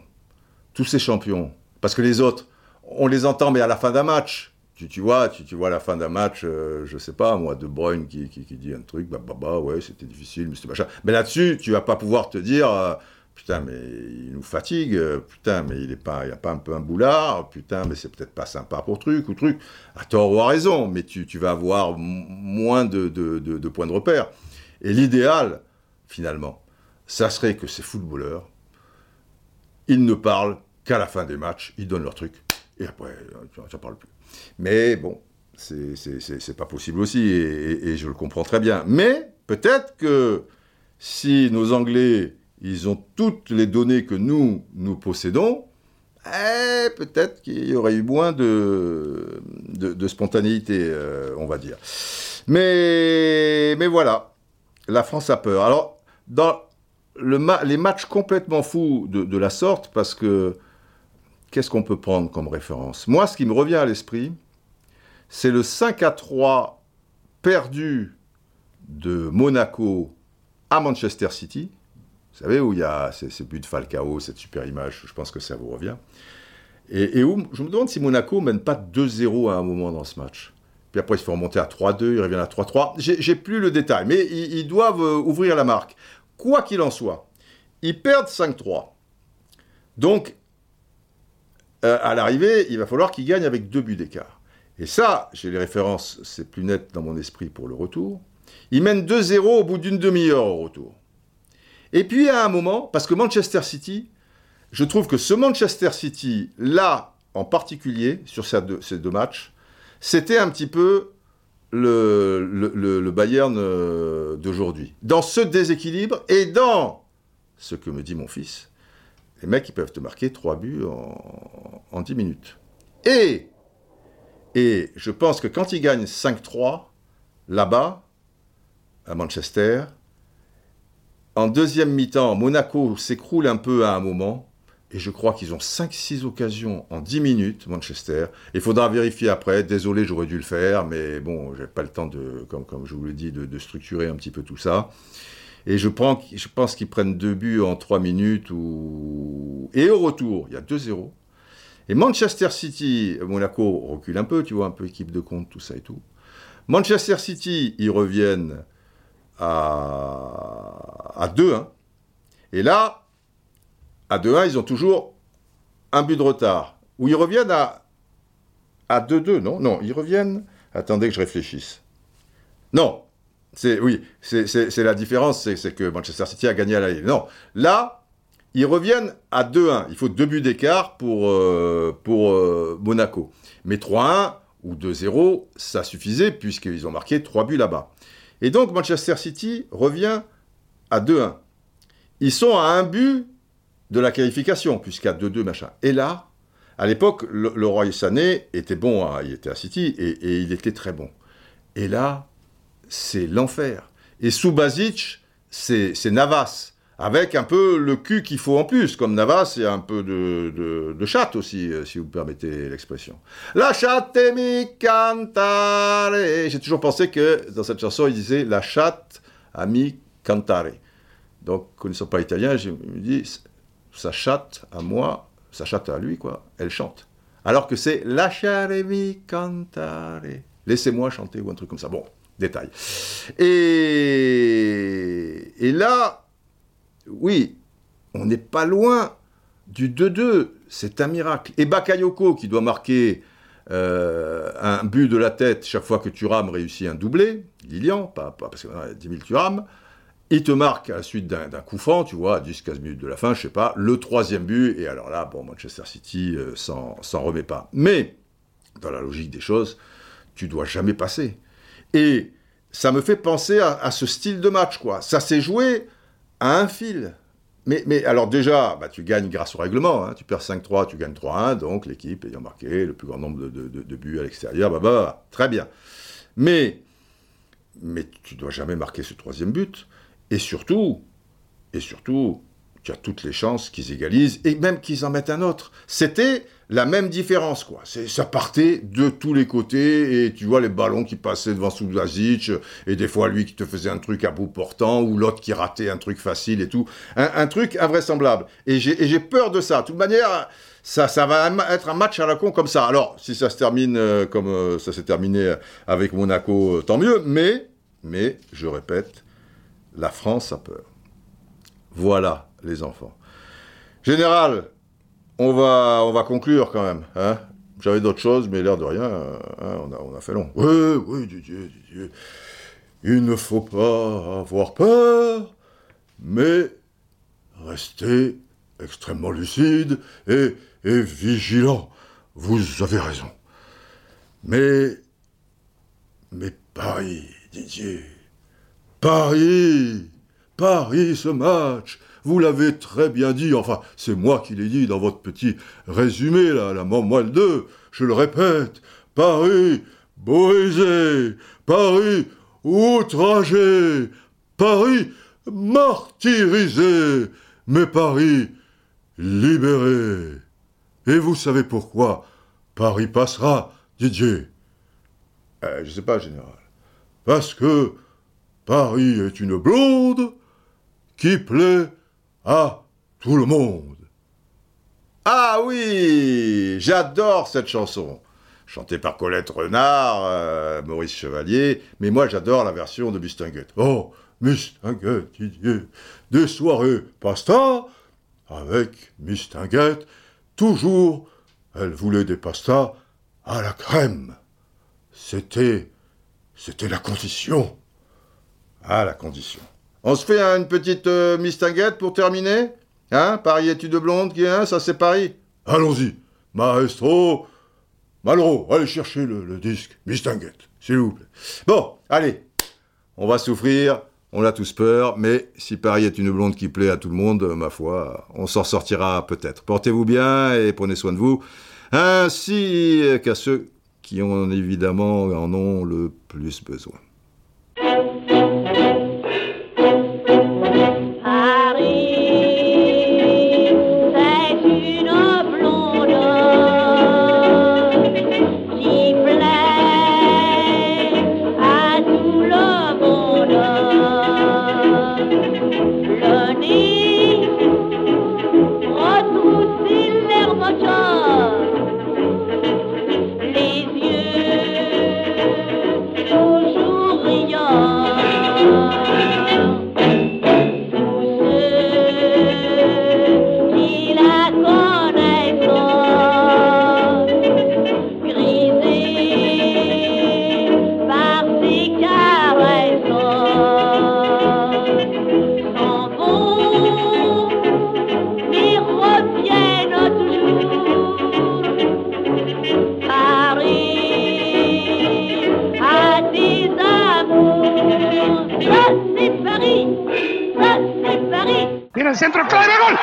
tous ces champions, parce que les autres, on les entend, mais à la fin d'un match. Tu, tu, vois, tu, tu vois à la fin d'un match, euh, je sais pas, moi, De Bruyne qui, qui, dit un truc, bah, bah, bah ouais, c'était difficile, mais c'était machin. Mais là-dessus, tu vas pas pouvoir te dire, euh, putain, mais il nous fatigue, euh, putain, mais il est pas, il y a pas un peu un boulard, putain, mais c'est peut-être pas sympa pour truc ou truc. À tort ou à raison, mais tu, vas avoir moins de, de, points de repère. Et l'idéal, finalement, ça serait que ces footballeurs, ils ne parlent qu'à la fin des matchs, ils donnent leur truc, et après, tu n'en parles plus. Mais bon, c'est pas possible aussi, et, je le comprends très bien. Mais peut-être que si nos Anglais, ils ont toutes les données que nous, nous possédons, peut-être qu'il y aurait eu moins de, spontanéité, euh, on va dire. Mais, voilà, la France a peur. Alors, dans le les matchs complètement fous de, de la sorte, parce que qu'est-ce qu'on peut prendre comme référence? Moi, ce qui me revient à l'esprit, c'est le 5 à 3 perdu de Monaco à Manchester City. Vous savez, où il y a ces, buts de Falcao, cette super image, je pense que ça vous revient. Et, où je me demande si Monaco mène pas 2-0 à un moment dans ce match. Puis après, ils se font remonter à 3-2, ils reviennent à 3-3. J'ai plus le détail, mais ils, doivent euh, ouvrir la marque. Quoi qu'il en soit, ils perdent 5-3. Donc, euh, à l'arrivée, il va falloir qu'ils gagnent avec deux buts d'écart. Et ça, j'ai les références, c'est plus net dans mon esprit pour le retour. Ils mènent 2-0 au bout d'une demi-heure au retour. Et puis à un moment, parce que Manchester City, je trouve que ce Manchester City, là en particulier, sur ces deux, matchs, c'était un petit peu le, Bayern euh, d'aujourd'hui. Dans ce déséquilibre et dans ce que me dit mon fils, les mecs, ils peuvent te marquer 3 buts en, en 10 minutes. Et et je pense que quand ils gagnent 5-3, là-bas, à Manchester, en deuxième mi-temps, Monaco s'écroule un peu à un moment. Et je crois qu'ils ont 5-6 occasions en 10 minutes, Manchester. Il faudra vérifier après. Désolé, j'aurais dû le faire, mais bon, j'ai pas le temps de, comme, je vous l'ai dit, de, structurer un petit peu tout ça. Et je, je pense qu'ils prennent deux buts en 3 minutes. Et au retour, il y a 2-0. Et Manchester City, Monaco recule un peu, tu vois, un peu équipe de compte, tout ça et tout. Manchester City, ils reviennent à, à 2-1. Et là, à 2-1, ils ont toujours un but de retard. Ou ils reviennent à, à 2-2, non? Non, ils reviennent. Attendez que je réfléchisse. Non, c'est oui, c'est la différence, c'est que Manchester City a gagné à l'aller. Non, là, ils reviennent à 2-1. Il faut deux buts d'écart pour, euh, euh, Monaco. Mais 3-1 ou 2-0, ça suffisait puisqu'ils ont marqué 3 buts là-bas. Et donc Manchester City revient à 2-1. Ils sont à un but de la qualification, puisqu'à 2-2, machin. Et là, à l'époque, le, Roy Sané était bon, hein, il était à City, et, et, il était très bon. Et là, c'est l'enfer. Et sous Basic, c'est Navas avec un peu le cul qu'il faut en plus, comme Navas, et un peu de, chatte aussi, euh, si vous permettez l'expression. La chatte mi cantare. J'ai toujours pensé que dans cette chanson, il disait la chatte a mi cantare. Donc, connaissant pas l'italien, je me dis, sa chatte à moi, sa chatte à lui, quoi, elle chante. Alors que c'est la mi cantare. Laissez-moi chanter ou un truc comme ça. Bon, détail. Et là, oui, on n'est pas loin du 2-2. C'est un miracle. Et Bakayoko, qui doit marquer euh, un but de la tête chaque fois que Thuram réussit un doublé, Lilian, pas, parce qu'il y a 10 000 Thuram, il te marque à la suite d'un coup franc, tu vois, à 10-15 minutes de la fin, je sais pas, le troisième but, et alors là, bon, Manchester City euh, s'en remet pas. Mais, dans la logique des choses, tu dois jamais passer. Et ça me fait penser à, à ce style de match, quoi. Ça s'est joué à un fil. Mais, mais alors déjà, bah, tu gagnes grâce au règlement. Hein. Tu perds 5-3, tu gagnes 3-1, donc l'équipe ayant marqué le plus grand nombre de, buts à l'extérieur, bah, bah, très bien. Mais, mais tu dois jamais marquer ce troisième but. Et surtout, et surtout, tu as toutes les chances qu'ils égalisent et même qu'ils en mettent un autre. C'était la même différence, quoi. Ça partait de tous les côtés, et tu vois les ballons qui passaient devant Subasic, et des fois lui qui te faisait un truc à bout portant, ou l'autre qui ratait un truc facile et tout. Un, truc invraisemblable. Et j'ai peur de ça. De toute manière, ça, va être un match à la con comme ça. Alors, si ça se termine euh, comme euh, ça s'est terminé avec Monaco, euh, tant mieux, mais, mais, je répète, la France a peur. Voilà, enfants. Général, on va, on va conclure quand même. Hein J'avais d'autres choses, mais l'air de rien, hein, on, a, on, a, fait long. Oui, oui, Didier, Didier. Il ne faut pas avoir peur, mais rester extrêmement lucide et, et vigilant. Vous avez raison. Mais Mais Paris, Didier, Paris, Paris, ce match, vous l'avez très bien dit, enfin, c'est moi qui l'ai dit dans votre petit résumé, là, la moelle 2, je le répète, Paris, brisé, Paris, outragé, Paris, martyrisé, mais Paris, libéré. Et vous savez pourquoi Paris passera, Didier euh, Je sais pas, général. Parce que Paris est une blonde qui plaît à tout le monde. Ah oui, j'adore cette chanson. Chantée par Colette Renard, euh, Maurice Chevalier, mais moi j'adore la version de Mistinguette. Oh, Mistinguette, Didier, des soirées pasta avec Mistinguette, toujours elle voulait des pastas à la crème. C'était. C'était la condition. Ah, la condition. On se fait une petite euh, mistinguette pour terminer Hein Paris études blonde, qui hein Ça c'est Paris? Allons-y. Maestro. Malraux, allez chercher le, le disque. Mistinguette, s'il vous plaît. Bon, allez. On va souffrir. On a tous peur, mais si Paris est une blonde qui plaît à tout le monde, ma foi, on s'en sortira peut-être. Portez-vous bien et prenez soin de vous, ainsi qu'à ceux qui ont évidemment en ont le plus besoin. Centro clave, gol. ¡Gol!